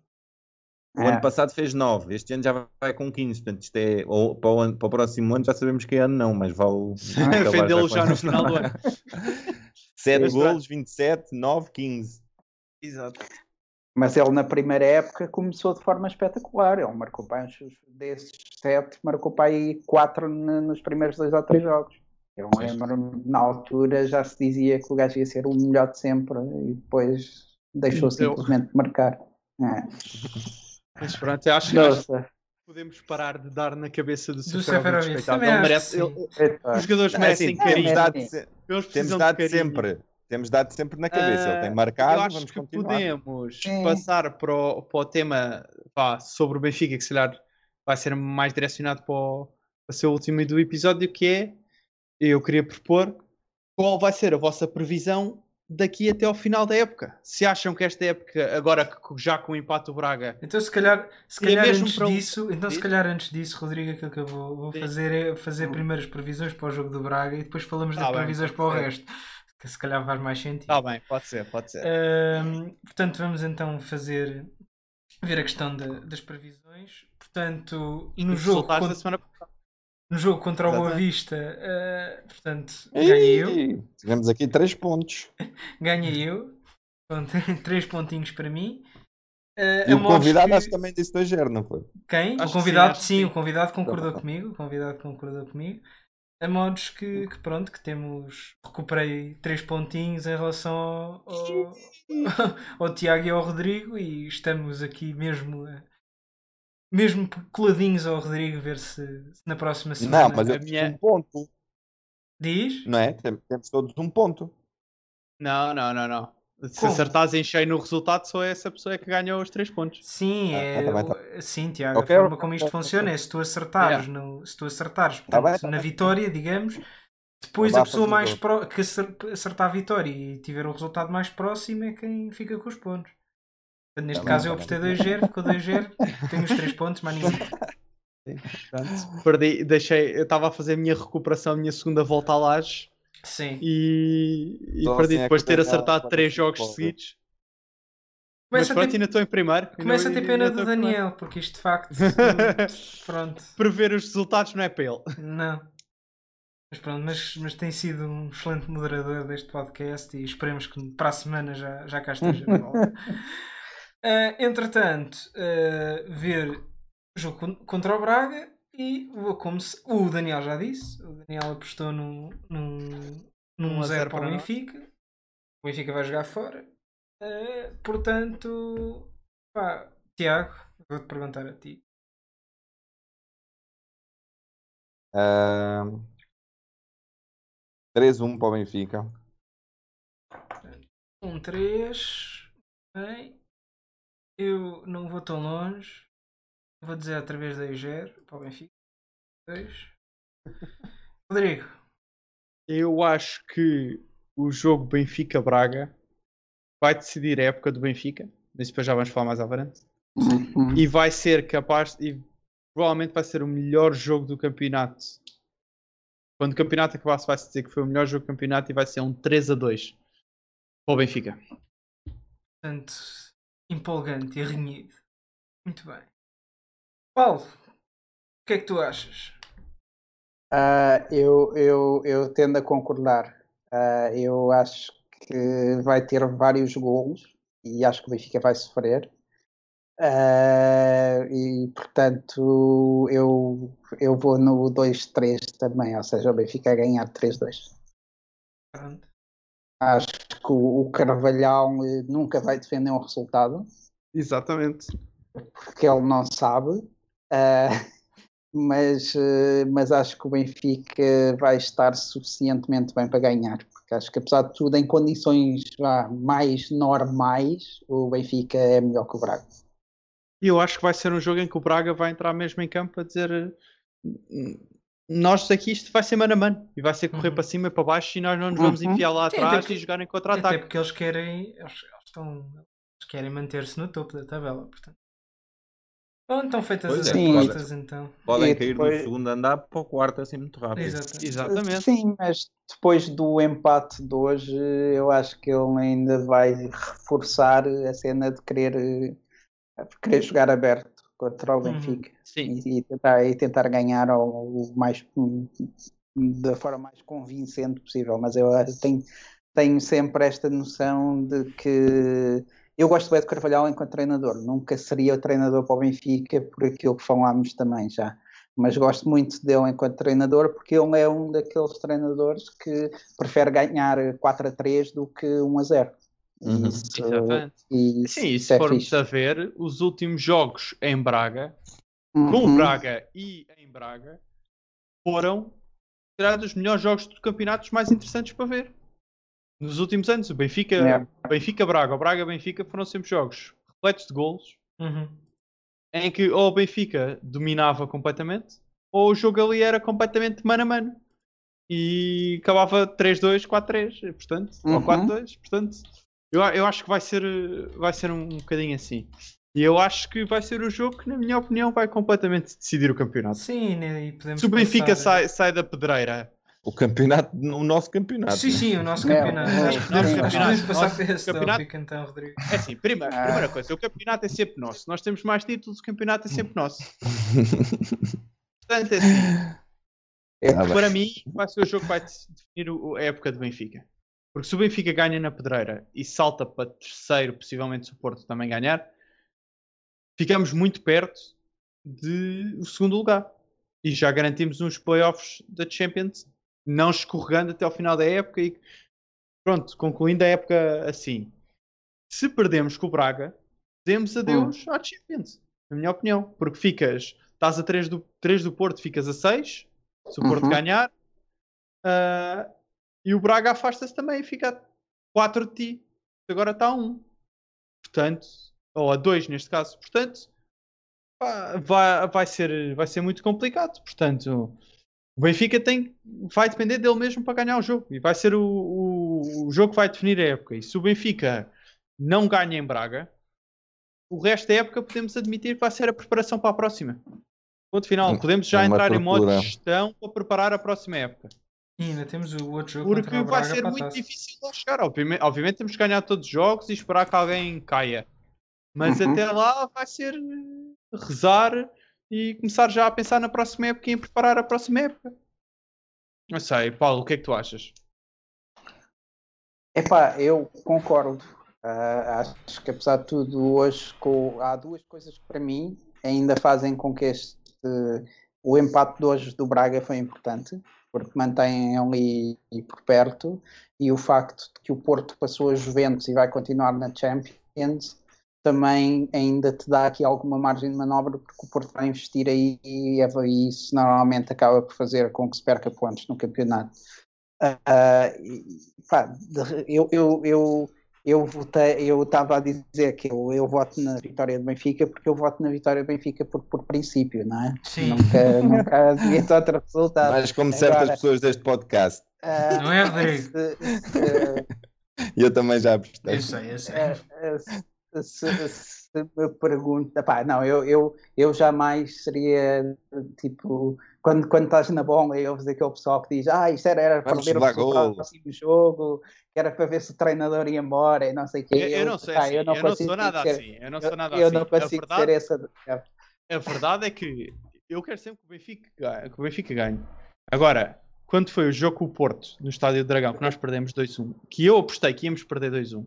O é. ano passado fez 9, este ano já vai com 15, portanto isto é, ou, para, o ano, para o próximo ano já sabemos que é ano não, mas vale... Defendê-lo já, já no final do (laughs) ano. 7 golos, 27, 9, 15. Exato. Mas ele na primeira época começou de forma espetacular. Ele marcou para desses 7, marcou para aí 4 nos primeiros 2 ou 3 jogos. Eu lembro, na altura já se dizia que o gajo ia ser o melhor de sempre e depois deixou simplesmente de marcar. É. Mas pronto, eu acho que Nossa. podemos parar de dar na cabeça do Seferovic. Ele merece. Ele, os jogadores merecem é, assim, carinho. Eles temos dado sempre. Temos dado sempre na cabeça. Uh, Ele tem ah, marcado. Eu acho que continuar. podemos é. passar para o, para o tema pá, sobre o Benfica, que se calhar vai ser mais direcionado para o, para o seu último do episódio, que é eu queria propor qual vai ser a vossa previsão daqui até ao final da época. Se acham que esta época, agora já com o empate do Braga. Então, se calhar, se calhar antes disso, então, se calhar antes disso, Rodrigo, aquilo que eu vou, vou fazer é fazer hum. primeiras previsões para o jogo do Braga e depois falamos tá das bem, previsões para o resto. Que se calhar faz mais sentido. Está bem, pode ser, pode ser. Uh, portanto, vamos então fazer ver a questão de, das previsões. Portanto, no jogo. Contra... Semana no jogo contra o Boa Vista, uh, portanto, ganhei eu. Tivemos aqui 3 pontos. (laughs) ganhei eu. Pronto, (laughs) 3 pontinhos para mim. Uh, e o convidado que... acho que também disse 2-0, não foi? Quem? Acho o convidado, sim, sim, o convidado concordou (laughs) comigo. O convidado concordou comigo. A modos que, que, pronto, que temos. Recuperei 3 pontinhos em relação ao, ao, (laughs) ao Tiago e ao Rodrigo e estamos aqui mesmo mesmo coladinhos ao Rodrigo, ver se, se na próxima semana. Não, mas eu minha... um ponto. Diz? Não é? Temos todos um ponto. Não, não, não, não. Se Como? acertares em cheio no resultado, só é essa pessoa que ganhou os 3 pontos. Sim, ah, é, tá tá. sim Tiago, okay, a forma como isto funciona é se tu acertares, yeah. no, se tu acertares tá portanto, tá bem, na vitória, digamos, depois a pessoa mais pro, que acertar a vitória e tiver o resultado mais próximo é quem fica com os pontos. Neste caso eu apostei 2-0, ficou 2-0, (laughs) tenho os 3 pontos, mas ninguém. Sim, perdi, deixei, eu estava a fazer a minha recuperação, a minha segunda volta à laje. Sim. E, e então, perdi assim, depois de ter acertado 3 jogos seguidos. Começa Mas pronto, ter... ainda estou em primeiro. Começa a ter pena do Daniel, porque isto de facto. (laughs) pronto. Prever os resultados não é para ele. Não. Mas pronto, mas, mas tem sido um excelente moderador deste podcast e esperemos que para a semana já, já cá esteja de volta. Uh, (laughs) entretanto, uh, ver jogo contra o Braga e vou como se, o Daniel já disse, o Daniel apostou num, num, num 0 para o Benfica. O Benfica vai jogar fora. Uh, portanto, pá, Tiago, vou-te perguntar a ti. Uh, 3-1 para o Benfica. 1-3. Bem. Eu não vou tão longe. Vou dizer através da EGER para o Benfica. Dois. (laughs) Rodrigo. Eu acho que o jogo Benfica-Braga vai decidir a época do Benfica. Mas depois já vamos falar mais à frente. Uhum. E vai ser capaz, e provavelmente vai ser o melhor jogo do campeonato. Quando o campeonato acabar, vai-se dizer que foi o melhor jogo do campeonato e vai ser um 3 a 2 para o Benfica. Portanto, empolgante e renhido. Muito bem. Paulo, o que é que tu achas? Uh, eu, eu, eu tendo a concordar. Uh, eu acho que vai ter vários golos e acho que o Benfica vai sofrer. Uh, e portanto eu, eu vou no 2-3 também, ou seja, o Benfica a ganhar 3-2. Acho que o, o Carvalhal eh, nunca vai defender um resultado. Exatamente. Porque ele não sabe. Uh, (laughs) mas, uh, mas acho que o Benfica vai estar suficientemente bem para ganhar. Porque acho que apesar de tudo, em condições já mais normais, o Benfica é melhor que o Braga. E eu acho que vai ser um jogo em que o Braga vai entrar mesmo em campo a dizer nós aqui isto vai ser mano a mano e vai ser correr uhum. para cima e para baixo e nós não nos vamos uhum. enfiar lá Sim, atrás porque, e jogar em contra-ataque. Até porque eles querem eles, eles estão, eles querem manter-se no topo da tabela, portanto. Bom, então feitas pois as é, apostas, então. Podem cair depois... do segundo andar para o quarto assim muito rápido. Exatamente. Exatamente. Sim, mas depois do empate de hoje, eu acho que ele ainda vai reforçar a cena de querer querer jogar aberto contra o uhum. Benfica uhum, e, e, tentar, e tentar ganhar o, mais da forma mais convincente possível. Mas eu tenho, tenho sempre esta noção de que eu gosto bem de Carvalhal enquanto treinador, nunca seria o treinador para o Benfica por aquilo que falámos também já. Mas gosto muito dele enquanto treinador porque ele é um daqueles treinadores que prefere ganhar 4 a 3 do que 1 a 0. Uhum. Isso, Exatamente. Isso Sim, e se é formos fixe. a ver, os últimos jogos em Braga, uhum. com Braga e em Braga, foram será dos melhores jogos do campeonatos mais interessantes para ver. Nos últimos anos, o Benfica, yeah. Benfica Braga, o Braga Benfica foram sempre jogos repletos de golos, uhum. em que ou o Benfica dominava completamente, ou o jogo ali era completamente mano a mano. E acabava 3-2, 4-3, portanto, uhum. ou 4-2, portanto, eu, eu acho que vai ser, vai ser um, um bocadinho assim. E eu acho que vai ser o jogo que, na minha opinião, vai completamente decidir o campeonato. Sim, né? e podemos Se o Benfica passar... sai, sai da pedreira. O campeonato, o nosso campeonato. Sim, sim, o nosso campeonato. É, acho que podemos, campeonato, passar para esse campeonato, tópico, então, Rodrigo. É assim, primeira, ah. primeira coisa, o campeonato é sempre nosso. Nós temos mais títulos, o campeonato é sempre nosso. (laughs) Portanto, é assim. É, para mim, vai ser o jogo que vai definir a época do Benfica. Porque se o Benfica ganha na pedreira e salta para terceiro, possivelmente se o Porto também ganhar, ficamos muito perto de o segundo lugar. E já garantimos uns playoffs da Champions, não escorregando até ao final da época e pronto, concluindo a época assim. Se perdemos com o Braga, demos adeus hum. à Champions, na minha opinião. Porque ficas, estás a 3 do, 3 do Porto, ficas a 6, se o Porto uhum. ganhar. Uh, e o Braga afasta-se também e fica a 4 de ti. Agora está a 1. Portanto, ou a 2 neste caso. Portanto, vai, vai, ser, vai ser muito complicado. Portanto, o Benfica tem, vai depender dele mesmo para ganhar o jogo. E vai ser o, o, o jogo que vai definir a época. E se o Benfica não ganha em Braga, o resto da época podemos admitir que vai ser a preparação para a próxima. Ponto final. Podemos já entrar em modo de gestão para preparar a próxima época. E ainda temos o outro jogo Porque vai ser muito difícil lá chegar. Obviamente, obviamente, temos que ganhar todos os jogos e esperar que alguém caia. Mas uhum. até lá vai ser rezar e começar já a pensar na próxima época e em preparar a próxima época. Não sei, Paulo, o que é que tu achas? Epá, eu concordo. Uh, acho que apesar de tudo, hoje com... há duas coisas que para mim ainda fazem com que este o empate de hoje do Braga foi importante porque mantém ali por perto, e o facto de que o Porto passou a Juventus e vai continuar na Champions também ainda te dá aqui alguma margem de manobra porque o Porto vai investir aí e, isso normalmente acaba por fazer com que se perca pontos no campeonato. Uh, pá, eu, eu, eu eu votei, eu estava a dizer que eu, eu voto na vitória do Benfica porque eu voto na vitória do Benfica por, por princípio, não é? Sim. Nunca, nunca devia outro resultado. Mas como certas Agora, pessoas deste podcast. Uh, não é, Rodrigo? eu também já apostei. Eu sei, eu sei. Uh, se, se me pergunta, pá, não, eu, eu, eu jamais seria tipo, quando, quando estás na bola e ouves aquele pessoal que diz, ah, isto era, era para perder o próximo jogo, que era para ver se o treinador ia embora e não sei o quê. Eu, eu, não sei, assim, eu, não, eu não sou nada assim, eu não sou nada eu, assim. Eu não consigo verdade, ter essa. A verdade é que eu quero sempre que o Benfica, que o Benfica ganhe. Agora, quando foi o jogo com o Porto, no Estádio do Dragão, que nós perdemos 2-1, que eu apostei que íamos perder 2-1,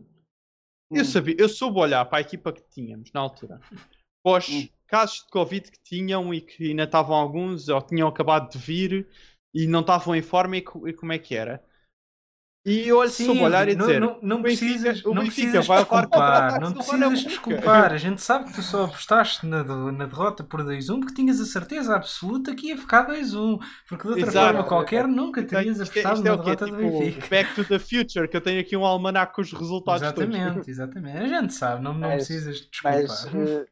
eu hum. sabia, eu soube olhar para a equipa que tínhamos na altura, pós hum. casos de Covid que tinham e que ainda estavam alguns, ou tinham acabado de vir e não estavam em forma e, e como é que era. E olho Sim, soube olhar e dizer: Não, não, precisas, não precisas desculpar, não precisas desculpar. (laughs) A gente sabe que tu só apostaste na, na derrota por 2-1 porque tinhas a certeza absoluta que ia ficar 2-1. Porque de outra Exato. forma qualquer nunca terias isto, apostado isto é, na derrota tipo, do Benfica. Back to the future, que eu tenho aqui um almanac com os resultados. Exatamente, todos. exatamente. A gente sabe, não, não mas, precisas desculpar. Mas, eh,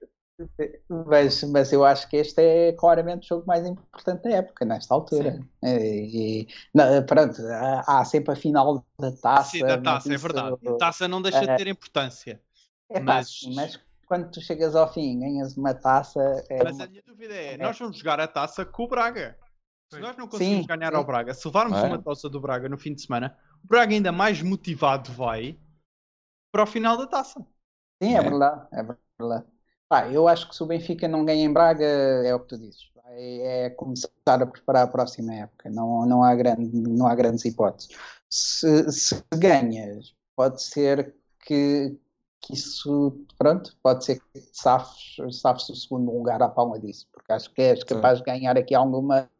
mas, mas eu acho que este é claramente o jogo mais importante da época, nesta altura. E, e não, pronto, há, há, sempre a final da taça. Sim, da taça, é verdade. A taça não deixa de é. ter importância. É mas... mas quando tu chegas ao fim ganhas uma taça. É mas uma... a minha dúvida é: é: nós vamos jogar a taça com o Braga. Se nós não conseguimos sim, ganhar sim. ao Braga, se levarmos é. uma taça do Braga no fim de semana, o Braga ainda mais motivado vai para o final da taça. Sim, é, é. verdade. É verdade. Ah, eu acho que se o Benfica não ganha em Braga, é o que tu dizes. É começar a preparar a próxima época. Não, não, há, grande, não há grandes hipóteses. Se, se ganhas, pode ser que, que isso, pronto, pode ser que safes, safes o segundo lugar à palma disso, porque acho que és capaz de ganhar aqui alguma,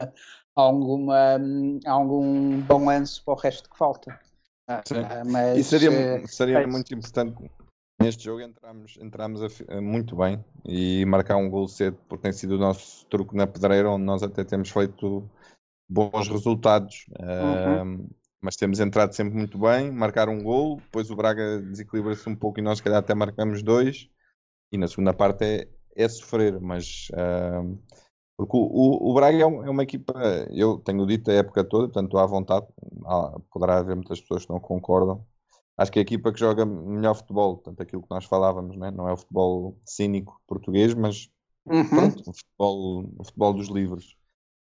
alguma, algum bom lance para o resto que falta. Sim. Ah, mas, e seria, eh, seria é muito importante Neste jogo entramos, entramos a, muito bem e marcar um gol cedo, porque tem sido o nosso truque na pedreira, onde nós até temos feito bons resultados. Uhum. Uh, mas temos entrado sempre muito bem, marcar um gol, depois o Braga desequilibra-se um pouco e nós, se calhar, até marcamos dois. E na segunda parte é, é sofrer, mas. Uh, porque o, o, o Braga é, um, é, uma equipa, eu tenho dito a época toda, portanto à vontade. Há, poderá haver muitas pessoas que não concordam, acho que a equipa que joga melhor futebol, tanto aquilo que nós falávamos, né? não é o futebol cínico português, mas uhum. pronto, o, futebol, o futebol dos livros.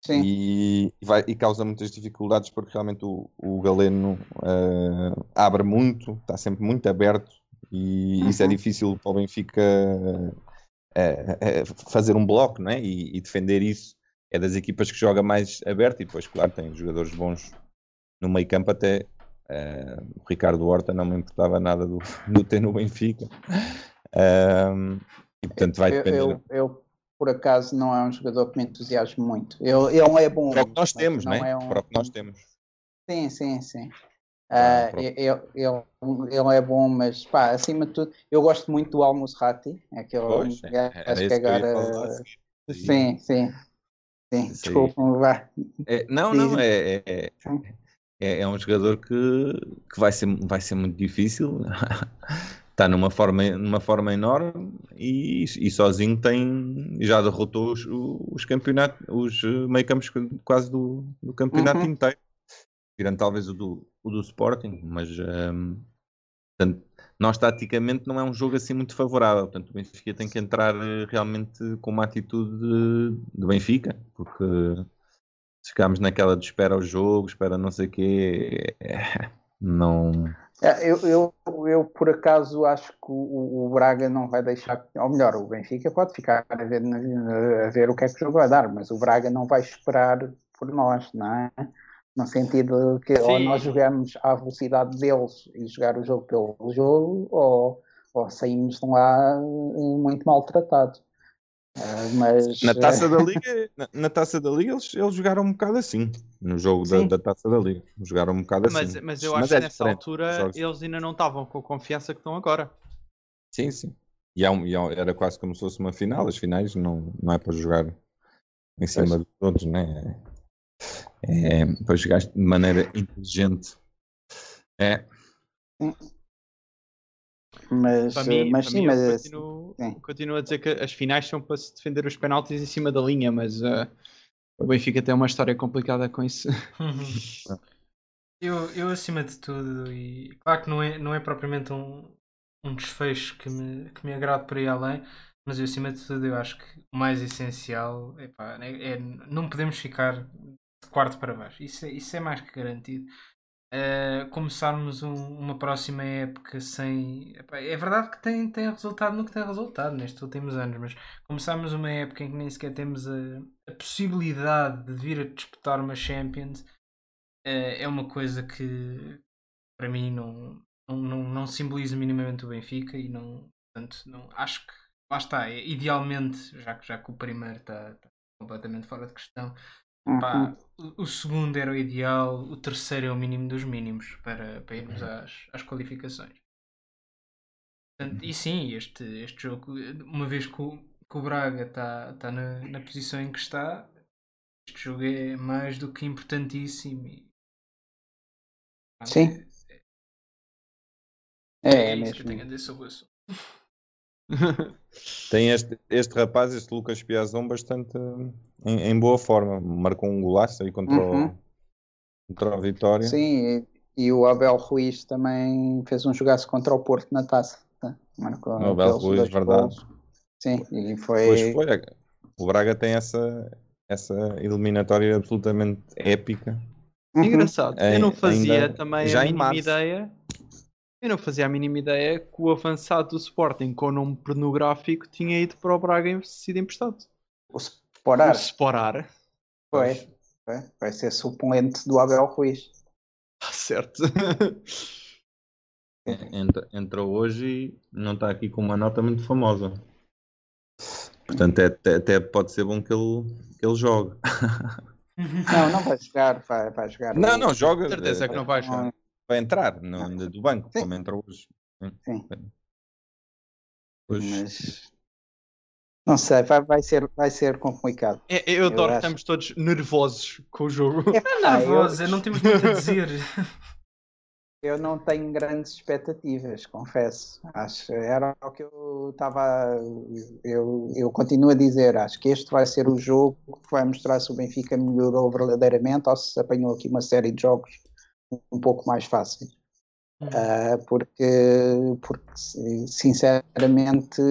Sim. E, vai, e causa muitas dificuldades porque realmente o, o Galeno uh, abre muito, está sempre muito aberto e uhum. isso é difícil para o Benfica uh, uh, fazer um bloco né? E, e, defender isso. É das equipas que joga mais aberto e depois, claro, tem jogadores bons no meio campo até Uh, o Ricardo Horta não me importava nada do, (laughs) do ter no Benfica. Uh, e portanto vai depender. Eu, eu, eu, por acaso, não é um jogador que me entusiasme muito. Ele, ele é bom. Para o que nós temos, né? É um... Para o que nós temos. Sim, sim, sim. Uh, ele, ele, ele é bom, mas pá, acima de tudo, eu gosto muito do Almus Ratti, aquele pois, gajo que agora. Sim, sim. Sim, desculpa-me, vá. É, não, não, é, é, é, é um jogador que, que vai, ser, vai ser muito difícil. Está (laughs) numa forma, numa forma enorme e, e sozinho tem já derrotou os, os campeonatos, os meio campos quase do, do campeonato uhum. inteiro. Tirando talvez o do, o do Sporting, mas um, portanto, nós taticamente não é um jogo assim muito favorável. Portanto, o Benfica tem que entrar eh, realmente com uma atitude de, de Benfica, porque ficámos naquela de espera o jogo, espera não sei o quê. É, não. É, eu, eu, eu, por acaso, acho que o, o, Braga não vai deixar. Ou melhor, o Benfica pode ficar a ver, a ver o que é que o jogo vai dar, mas o Braga não vai esperar por nós, não é? No sentido que Sim. ou nós jogamos à velocidade deles e jogar o jogo pelo jogo, ou, ou saímos de lá muito maltratados. Uh, mas, na taça da (laughs) liga, na, na, taça da liga eles, eles jogaram um bocado assim no jogo da, da, taça da liga, jogaram um bocado mas, assim. Mas eu acho mas que é nessa altura eles ainda não estavam com a confiança que estão agora. Sim, sim. E, é um, e é era quase como se fosse uma final. As finais não, não é para jogar em cima pois. de todos, né? É, é para jogar de maneira inteligente. É. Mas, para mim, mas sim, mim, mas. Continuo, continuo, a dizer que as finais são para se defender os penaltis em cima da linha, mas uh, o Benfica tem uma história complicada com isso. (laughs) eu, eu, acima de tudo, e claro que não é, não é propriamente um, um desfecho que me, que me agrade por aí além, mas eu, acima de tudo, eu acho que o mais essencial epá, é, é não podemos ficar de quarto para baixo. Isso é, isso é mais que garantido. Uh, começarmos um, uma próxima época sem. É verdade que tem, tem resultado no que tem resultado nestes últimos anos, mas começarmos uma época em que nem sequer temos a, a possibilidade de vir a disputar uma Champions uh, é uma coisa que para mim não, não, não, não simboliza minimamente o Benfica e não, portanto, não, acho que lá está, é, idealmente, já que, já que o primeiro está, está completamente fora de questão, uhum. pá, o, segundo era o ideal, o terceiro é o mínimo dos mínimos para, para irmos uhum. às, às qualificações. Portanto, e sim, este, este jogo, uma vez que o, que o Braga está tá na, na posição em que está, este jogo é mais do que importantíssimo. E, sim. É, é, é, isso mesmo. que eu tenho a dizer sobre. (laughs) (laughs) Tem este, este rapaz, este Lucas Piazon, bastante em, em, boa forma. Marcou um golaço aí contra, uhum. o, contra a Vitória. Sim, e, e, o Abel Ruiz também fez um jogaço contra o Porto na taça. Tá? Marcou o Abel Ruiz, verdade. Gols. Sim, e foi. Pois foi. O Braga tem essa, essa eliminatória absolutamente épica. Uhum. Engraçado, eu não fazia também já a mínima ideia eu não fazia a mínima ideia que o avançado do Sporting com o nome pornográfico tinha ido para o Braga e sido emprestado. O Sporar. O Sporar. Foi. Foi. Vai ser suplente do Abel Ruiz. Ah, certo. Entra, entra hoje e não está aqui com uma nota muito famosa. Portanto, é, até, até pode ser bom que ele, que ele jogue. Não, não vai jogar, vai, vai jogar. Não, não, joga. certeza é que não vai jogar vai entrar no, do banco, Sim. como entra hoje. Sim. Hoje. Mas não sei, vai, vai, ser, vai ser complicado. É, eu adoro que estamos todos nervosos com o jogo. É, é nervosos, eu... não temos muito a dizer. (laughs) Eu não tenho grandes expectativas, confesso. Acho era o que eu estava. Eu, eu continuo a dizer. Acho que este vai ser o jogo que vai mostrar se o Benfica melhorou verdadeiramente ou se apanhou aqui uma série de jogos um pouco mais fácil. Uh, porque, porque, sinceramente,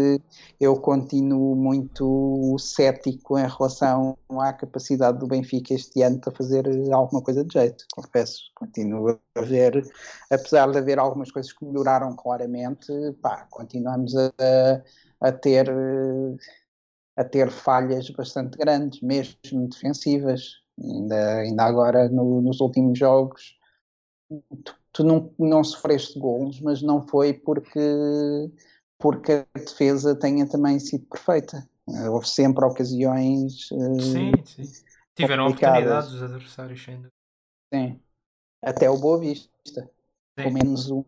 eu continuo muito cético em relação à capacidade do Benfica este ano para fazer alguma coisa de jeito, confesso. Continuo a ver, apesar de haver algumas coisas que melhoraram claramente, pá, continuamos a, a ter a ter falhas bastante grandes, mesmo defensivas. Ainda, ainda agora no, nos últimos jogos tu, tu não, não sofreste gols, mas não foi porque, porque a defesa tenha também sido perfeita. Houve sempre ocasiões. Eh, sim, sim. Tiveram oportunidades os adversários, ainda. Sim. Até o Boa Vista. Pelo menos um.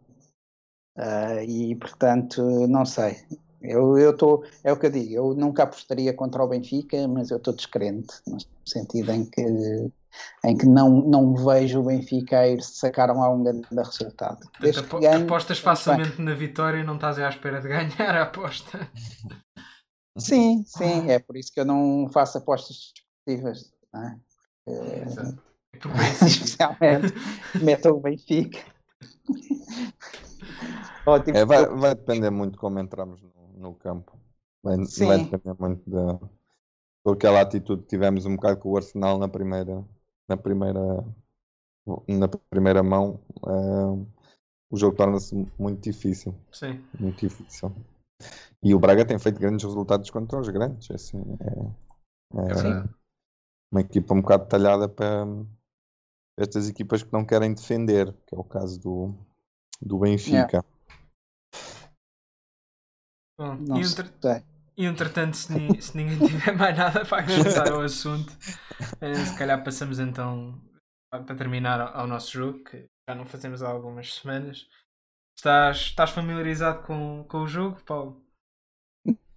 Uh, e portanto, não sei. Eu estou, é o que eu digo, eu nunca apostaria contra o Benfica, mas eu estou descrente, no sentido em que em que não, não vejo o Benfica ir sacaram a um grande resultado. Desde Apo ganhe, apostas facilmente na vitória e não estás à espera de ganhar a aposta. Sim, sim, é por isso que eu não faço apostas desportivas. É? É, (laughs) especialmente meta o Benfica. (laughs) Ótimo. É, vai, vai, depender muito de como entramos no, no campo. Vai, vai, depender muito da, aquela atitude que tivemos um bocado com o Arsenal na primeira, na primeira, na primeira mão, uh, o jogo torna-se muito difícil. Sim. Muito difícil. E o Braga tem feito grandes resultados contra os grandes. Assim, é, é uma equipa um bocado detalhada para estas equipas que não querem defender, que é o caso do, do Benfica. Bom, e, entre... e entretanto, se, ni... se ninguém (laughs) tiver mais nada para acrescentar ao assunto, eh, se calhar passamos então para terminar ao nosso jogo, que já não fazemos há algumas semanas. Estás, estás familiarizado com, com o jogo, Paulo?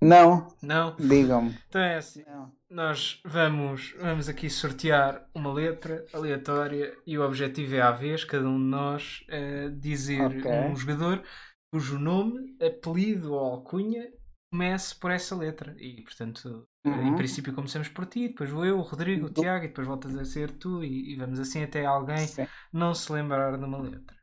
Não. Não? Digam-me. Então é assim. Não. Nós vamos, vamos aqui sortear uma letra aleatória e o objetivo é à vez, cada um de nós, uh, dizer okay. um jogador cujo nome, apelido ou alcunha comece por essa letra. E, portanto, uhum. em princípio começamos por ti, depois vou eu, o Rodrigo, o Tiago, e depois voltas a ser tu, e, e vamos assim até alguém Sim. não se lembrar de uma letra.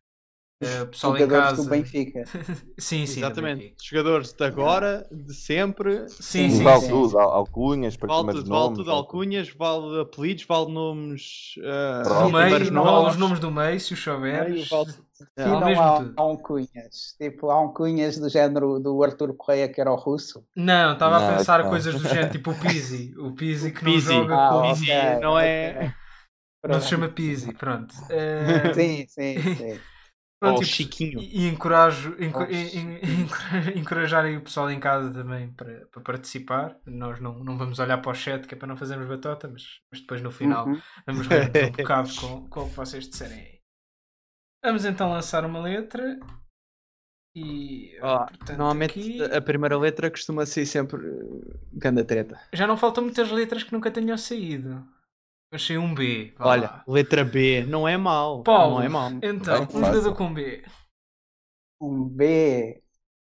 Uh, pessoal Jogadores em casa. do Benfica. (laughs) sim, sim. Exatamente. Jogadores de agora, de sempre. Sim, sim. Vale sim, tudo, alcunhas, para vale tudo, vale tudo, alcunhas, vale apelidos, vale nomes. Uh, do meio, não vale os nomes do meio, se os souberes. Vale... É, não há, há alcunhas. Tipo, há alcunhas do género do Arthur Correia, que era o russo. Não, estava a pensar não. coisas do género, tipo o Pizzi. O Pizzi que Pizzi. não joga ah, com. Pizzi, okay, não é. Não se chama Pizzi, pronto. Uh... (laughs) Sim, sim, (laughs) sim. Pronto, oh, e, Chiquinho. E, encorajo, enco, oh, (laughs) encorajar aí o pessoal em casa também para, para participar. Nós não, não vamos olhar para o chat, que é para não fazermos batota, mas, mas depois no final uhum. vamos rir um bocado com, com o que vocês disserem aí. Vamos então lançar uma letra. E, oh, portanto, normalmente aqui... a primeira letra costuma ser sempre uh, ganda treta. Já não faltam muitas letras que nunca tenham saído. Achei um B. Olha, lá. letra B não é mal. Paulo, não é mal. Então, um jogador com B. Um B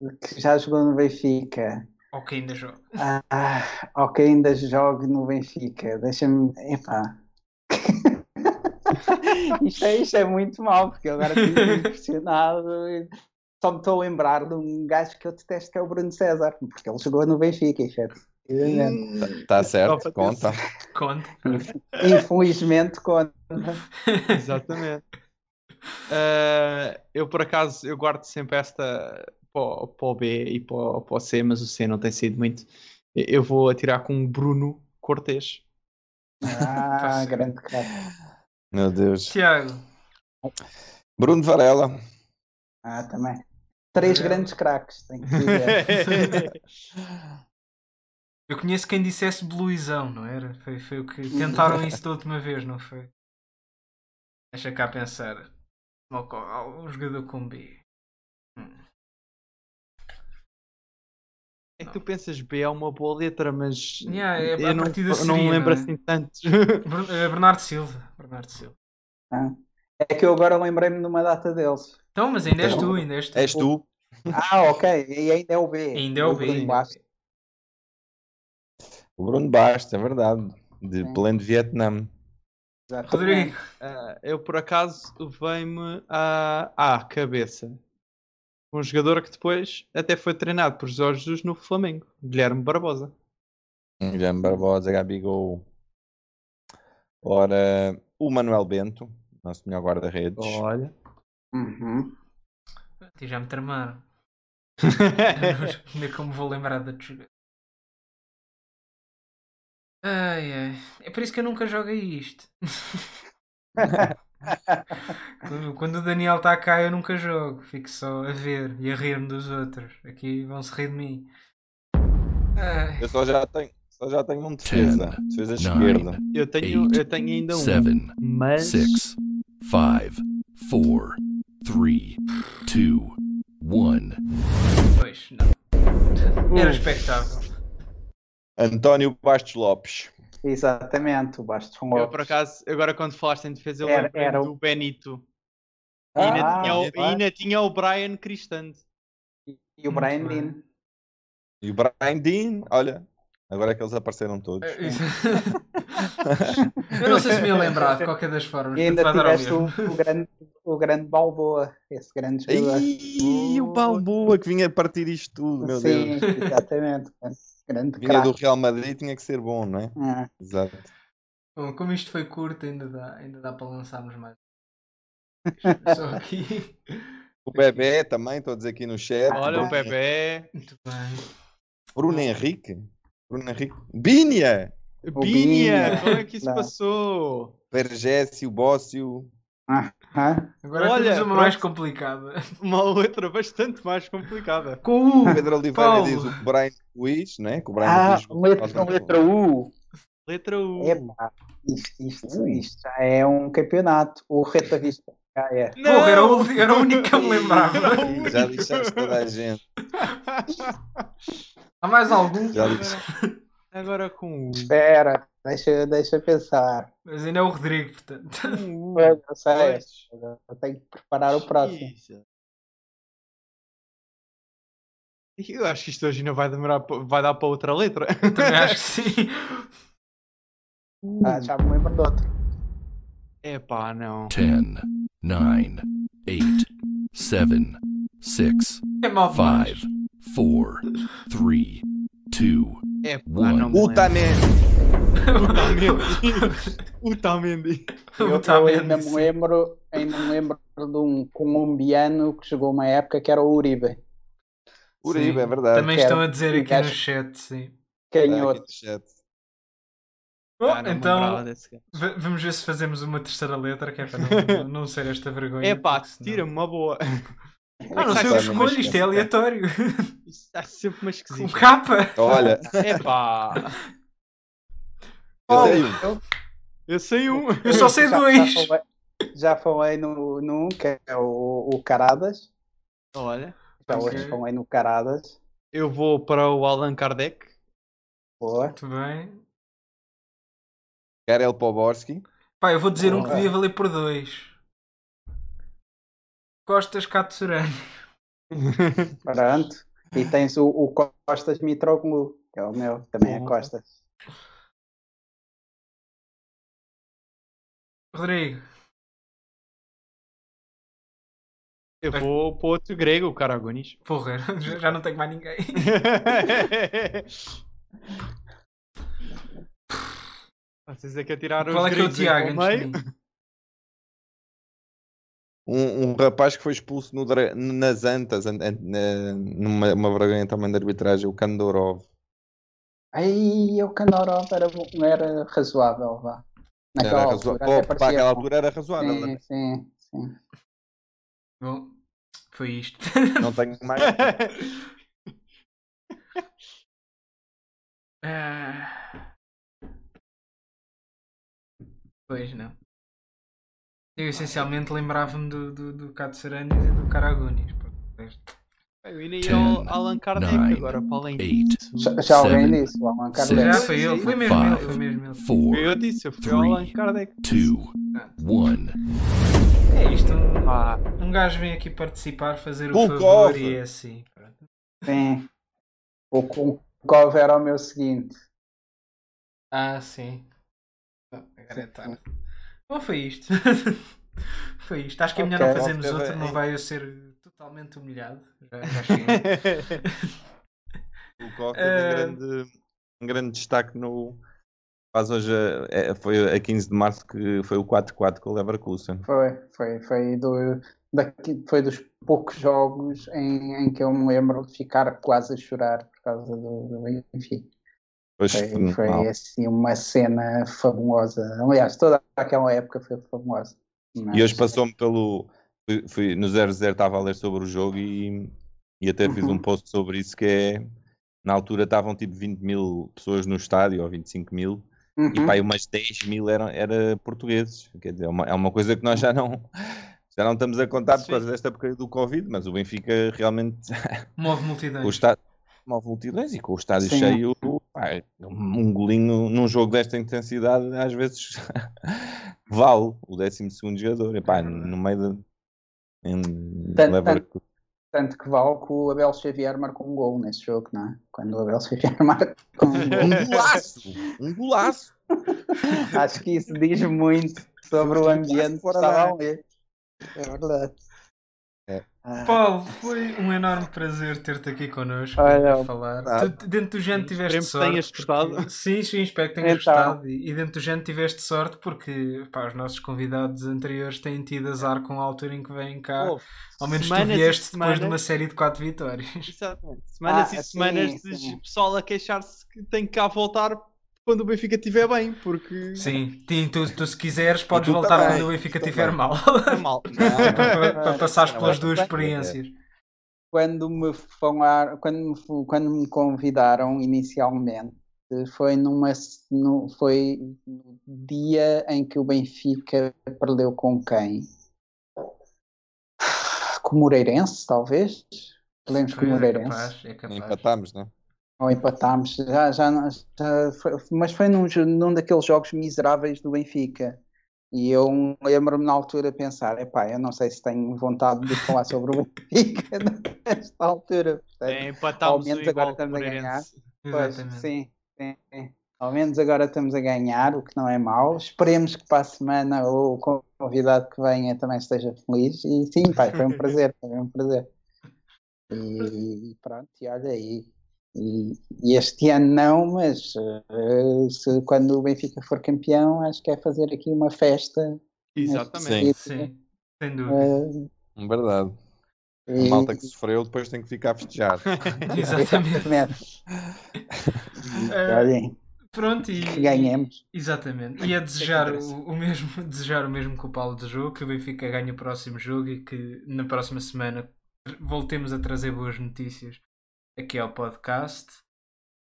que já jogou no Benfica. Ou que ainda joga. Ah, ou que ainda joga no Benfica. Deixa-me. Epá. (laughs) isto, é, isto é muito mal, porque agora estou impressionado. Só me estou a lembrar de um gajo que eu detesto que é o Bruno César, porque ele jogou no Benfica, efetivamente. Tá, tá certo, conta. Conta. Infelizmente conta. (laughs) Exatamente. Uh, eu por acaso eu guardo sempre esta para, para o B e para, para o C, mas o C não tem sido muito. Eu vou atirar com o Bruno Cortês. Ah, (laughs) grande cara. Meu Deus. Tiago. Bruno Varela. Ah, também. Três grandes craques, tem que dizer. (laughs) Eu conheço quem dissesse Bluizão, não era? Foi, foi o que tentaram isso da última vez, não foi? Deixa cá pensar. Um jogador com B. É que tu pensas B é uma boa letra, mas yeah, é, eu não, seria, não me lembro não é? assim tantos. (laughs) Eh, Bernardo Silva. Bernardo Silva. Ah, é que eu agora lembrei-me de uma data deles. Então, mas ainda és tu, ainda és tu. És tu. Ah, ok. E ainda é o B. Ainda é o B. Ainda é o B. O Bruno Bastos, é verdade. De Sim. pleno Vietnã. Rodrigo. Uh, eu por acaso vem-me à, à cabeça um jogador que depois até foi treinado por Jorge Jesus no Flamengo, Guilherme Barbosa. Guilherme Barbosa, Gabigol. Ora, o Manuel Bento, nosso melhor guarda-redes. Olha. Uhum. já me tramaram. (laughs) Ainda como vou lembrar de jogar. Ai, ai. É por isso que eu nunca jogo isto. (laughs) (laughs) quando, o Daniel está cá, eu nunca jogo. Fico só a ver e a rir-me dos outros. Aqui vão-se rir de mim. Ai. Eu só já tenho. Só já tenho um defesa. Ten, defesa esquerda. Eu tenho, eight, eu tenho ainda um. Seven, mas... Six, five, four, three, two, one. Pois, não. Era expectável. António Bastos Lopes. Exatamente, o Bastos Lopes. Eu, por acaso, agora quando falaste em defesa, eu era, era do Benito. E ainda, ah, tinha, o, ainda tinha o Brian Cristante. E, e o Brian Dean. E o Brian Dean, olha, agora é que eles apareceram todos. É, (laughs) eu não sei se me ia lembrar de qualquer das formas. E ainda tiveste o, o, grande, o grande Balboa, esse grande jogador. Ih, o Balboa que vinha partir isto tudo, meu Sim, Deus. Sim, exatamente. Grande Vinha do Real Madrid tinha que ser bom, não é? é. Exato. Bom, como isto foi curto, ainda dá, ainda dá para lançarmos mais. (laughs) Só aqui. O Bebé também, estou a dizer aqui no chat. Olha o Bebé. Muito bem. Bruno Henrique. Bruno Henrique. Bínia! Bínia! Como é que isso não. passou? Vergésio, Bócio. Agora Olha, temos uma mais complicada. (laughs) Uma outra bastante mais complicada. Com o Pedro Oliveira Paulo. diz o Brian Luiz, né? Que o Brian ah, letra, letra U. Letra U. Epa, isto, isto, isto já é um campeonato. O Reta Vista. Ah, é. Não, Porra, era, o, era o único que eu me (laughs) lembrava. Já lixaste toda a gente. Há mais algum? Já Agora com o. Espera, deixa, deixa pensar. Mas ainda é o Rodrigo, portanto. (laughs) eu sei. Eu tenho que preparar o próximo. Eu acho que isto hoje ainda vai demorar, vai dar para outra letra. Eu também acho que (laughs) sim. Ah, já me lembro de outro. Epá, não. 10, 9, 8, seven, six, five, four, three, two, one. Utamendi. Utamendi. Eu, eu ainda me lembro, ainda me lembro de um colombiano que chegou uma época que era o Uribe. Uribe, sim. é verdade. Também estão a dizer aqui no chat, sim. Canhoto. Bom, ah, então vamos ver se fazemos uma terceira letra que é para não, não ser esta vergonha. É pá, tira-me uma boa. Ah, não sei o que escolho, isto é aleatório. Isto está sempre uma esquisita. Um capa. Olha. É pá. (laughs) Eu sei um. Eu sei um. Eu só sei dois. Já falei, já falei no, no um, que é o, o Caradas. Olha. Já okay. hoje falei no Caradas. Eu vou para o Allan Kardec. Boa. Muito bem. Karel Poborski. Pá, eu vou dizer um que devia valer por dois. Costas Katsurani. (laughs) Pronto. E tens o, o Costas Mitroglou, que é o meu, também é Costas. Rodrigo. Eu vou para outro grego, o Caragonis. Porra, (laughs) já não tenho mais ninguém. (laughs) Vocês é que atiraram Qual é que é o Tiago (laughs) um, um, rapaz que foi expulso no, nas Antas, numa uma vergonha também de arbitragem, o Kandorov. Aí, o Kandorov era, era razoável, vá. Naquela era altura, razo... Pô, para aquela altura era razoável. Sim, né? sim, sim. Bom, foi isto. Não tenho (laughs) mais. uh... Pois não. Eu essencialmente lembrava-me do, do, do Katsuranis e do Karagunis. Eu ainda ia ao Allan Kardec agora para além disso. Já, já alguém disse, o Allan Kardec. Já foi ele, foi mesmo ele, foi mesmo ele. Four, eu disse, eu fui ao Allan Kardec. Two, one. É isto, um, ah. um gajo vem aqui participar, fazer o favor e é assim. Sim. O Kukov era o meu seguinte. Ah, sim. Agora é tarde. Bom, foi isto. (laughs) foi isto. Acho que é melhor okay, não fazermos outro, não vai eu ser totalmente humilhado. Já, já (laughs) o Coca uh... tem um grande, um grande destaque no. Faz hoje, é, foi a 15 de março que foi o 4-4 com o Leverkusen. Foi, foi, foi, do, daqui, foi dos poucos jogos em, em que eu me lembro de ficar quase a chorar por causa do, do enfim. Pois, foi, foi assim uma cena fabulosa. Aliás, toda aquela época foi fabulosa. Mas... E hoje passou-me pelo. Fui, fui, no 00 estava a ler sobre o jogo e, e até fiz uhum. um post sobre isso que é. Na altura estavam tipo 20 mil pessoas no estádio, ou 25 mil, uhum. e pá, umas 10 mil eram era portugueses. Quer dizer, é uma, é uma coisa que nós já não, (laughs) já não estamos a contar por causa desta porcaria do Covid, mas o Benfica realmente. (laughs) Move multidões. o estádio, move multidões e com o estádio Sim. cheio, pá, um golinho num jogo desta intensidade às vezes (laughs) vale o 12 jogador. E, pá, no meio de. Em, tanto, tanto, tanto, que vale que o Abel Xavier marcou um gol nesse jogo, não é? Quando o Abel Xavier (laughs) marcou um gol. um golaço! Um golaço! Acho que isso diz muito sobre o ambiente que estava ali. É verdade. É. Ah. Paulo, foi um enorme prazer ter-te aqui connosco Olha, falar. Tu, dentro do género tiveste sorte. tenhas gostado. Porque... Sim, sim, espero que tenhas então. gostado. E, dentro do género tiveste sorte porque pá, os nossos convidados anteriores têm tido azar com a altura em que vêm cá. Oh, Ao menos tu vieste depois de uma série de quatro vitórias. Exatamente. Semanas ah, e semanas sim, de pessoal a queixar-se que tem que cá voltar quando o Benfica estiver bem, porque. Sim, tu, tu se quiseres podes voltar quando o Benfica estiver mal. mal. (laughs) para, passares pelas duas experiências. Quando me falar, quando me, quando me convidaram inicialmente, foi numa no, foi no dia em que o Benfica perdeu com quem? Com o Moreirense, talvez. Lembro que o Moreirense. É capaz, é capaz. Empatámos, não é? Ou empatámos, já, já, já foi, mas foi num, num daqueles jogos miseráveis do Benfica. E eu lembro-me na altura pensar, epá, eu não sei se tenho vontade de falar sobre o (laughs) Benfica nesta altura. É, empatámos Ao menos agora estamos a ganhar. Pois, sim, sim, sim. Ao menos agora estamos a ganhar, o que não é mau. Esperemos que para a semana o convidado que venha também esteja feliz. E sim, pai, foi um prazer, (laughs) foi um prazer. E, pronto, e olha aí. E, e, este ano não, mas uh, se, quando o Benfica for campeão, acho que é fazer aqui uma festa. Exatamente, sim, sim. sem dúvida. Uh, Verdade. E... A malta que sofreu depois tem que ficar a festejar. (laughs) Exatamente. (laughs) Olhem. Pronto, e ganhemos. Exatamente. E a desejar o, o, mesmo, (laughs) desejar o mesmo que o Paulo desejou, que o Benfica ganhe o próximo jogo e que na próxima semana voltemos a trazer boas notícias aqui ao podcast.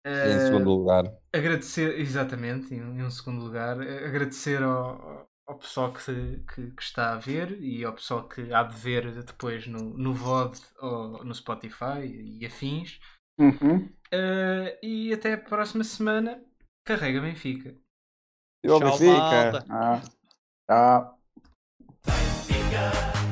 Em segundo lugar. Agradecer, exatamente, em, em um segundo lugar, agradecer ao, ao pessoal que, que, que, está a ver e ao pessoal que há de ver depois no, no VOD ou no Spotify e afins. Uhum. Uh, e até a próxima semana. Carrega Benfica. Tchau, Benfica. Ah. Tchau. Benfica.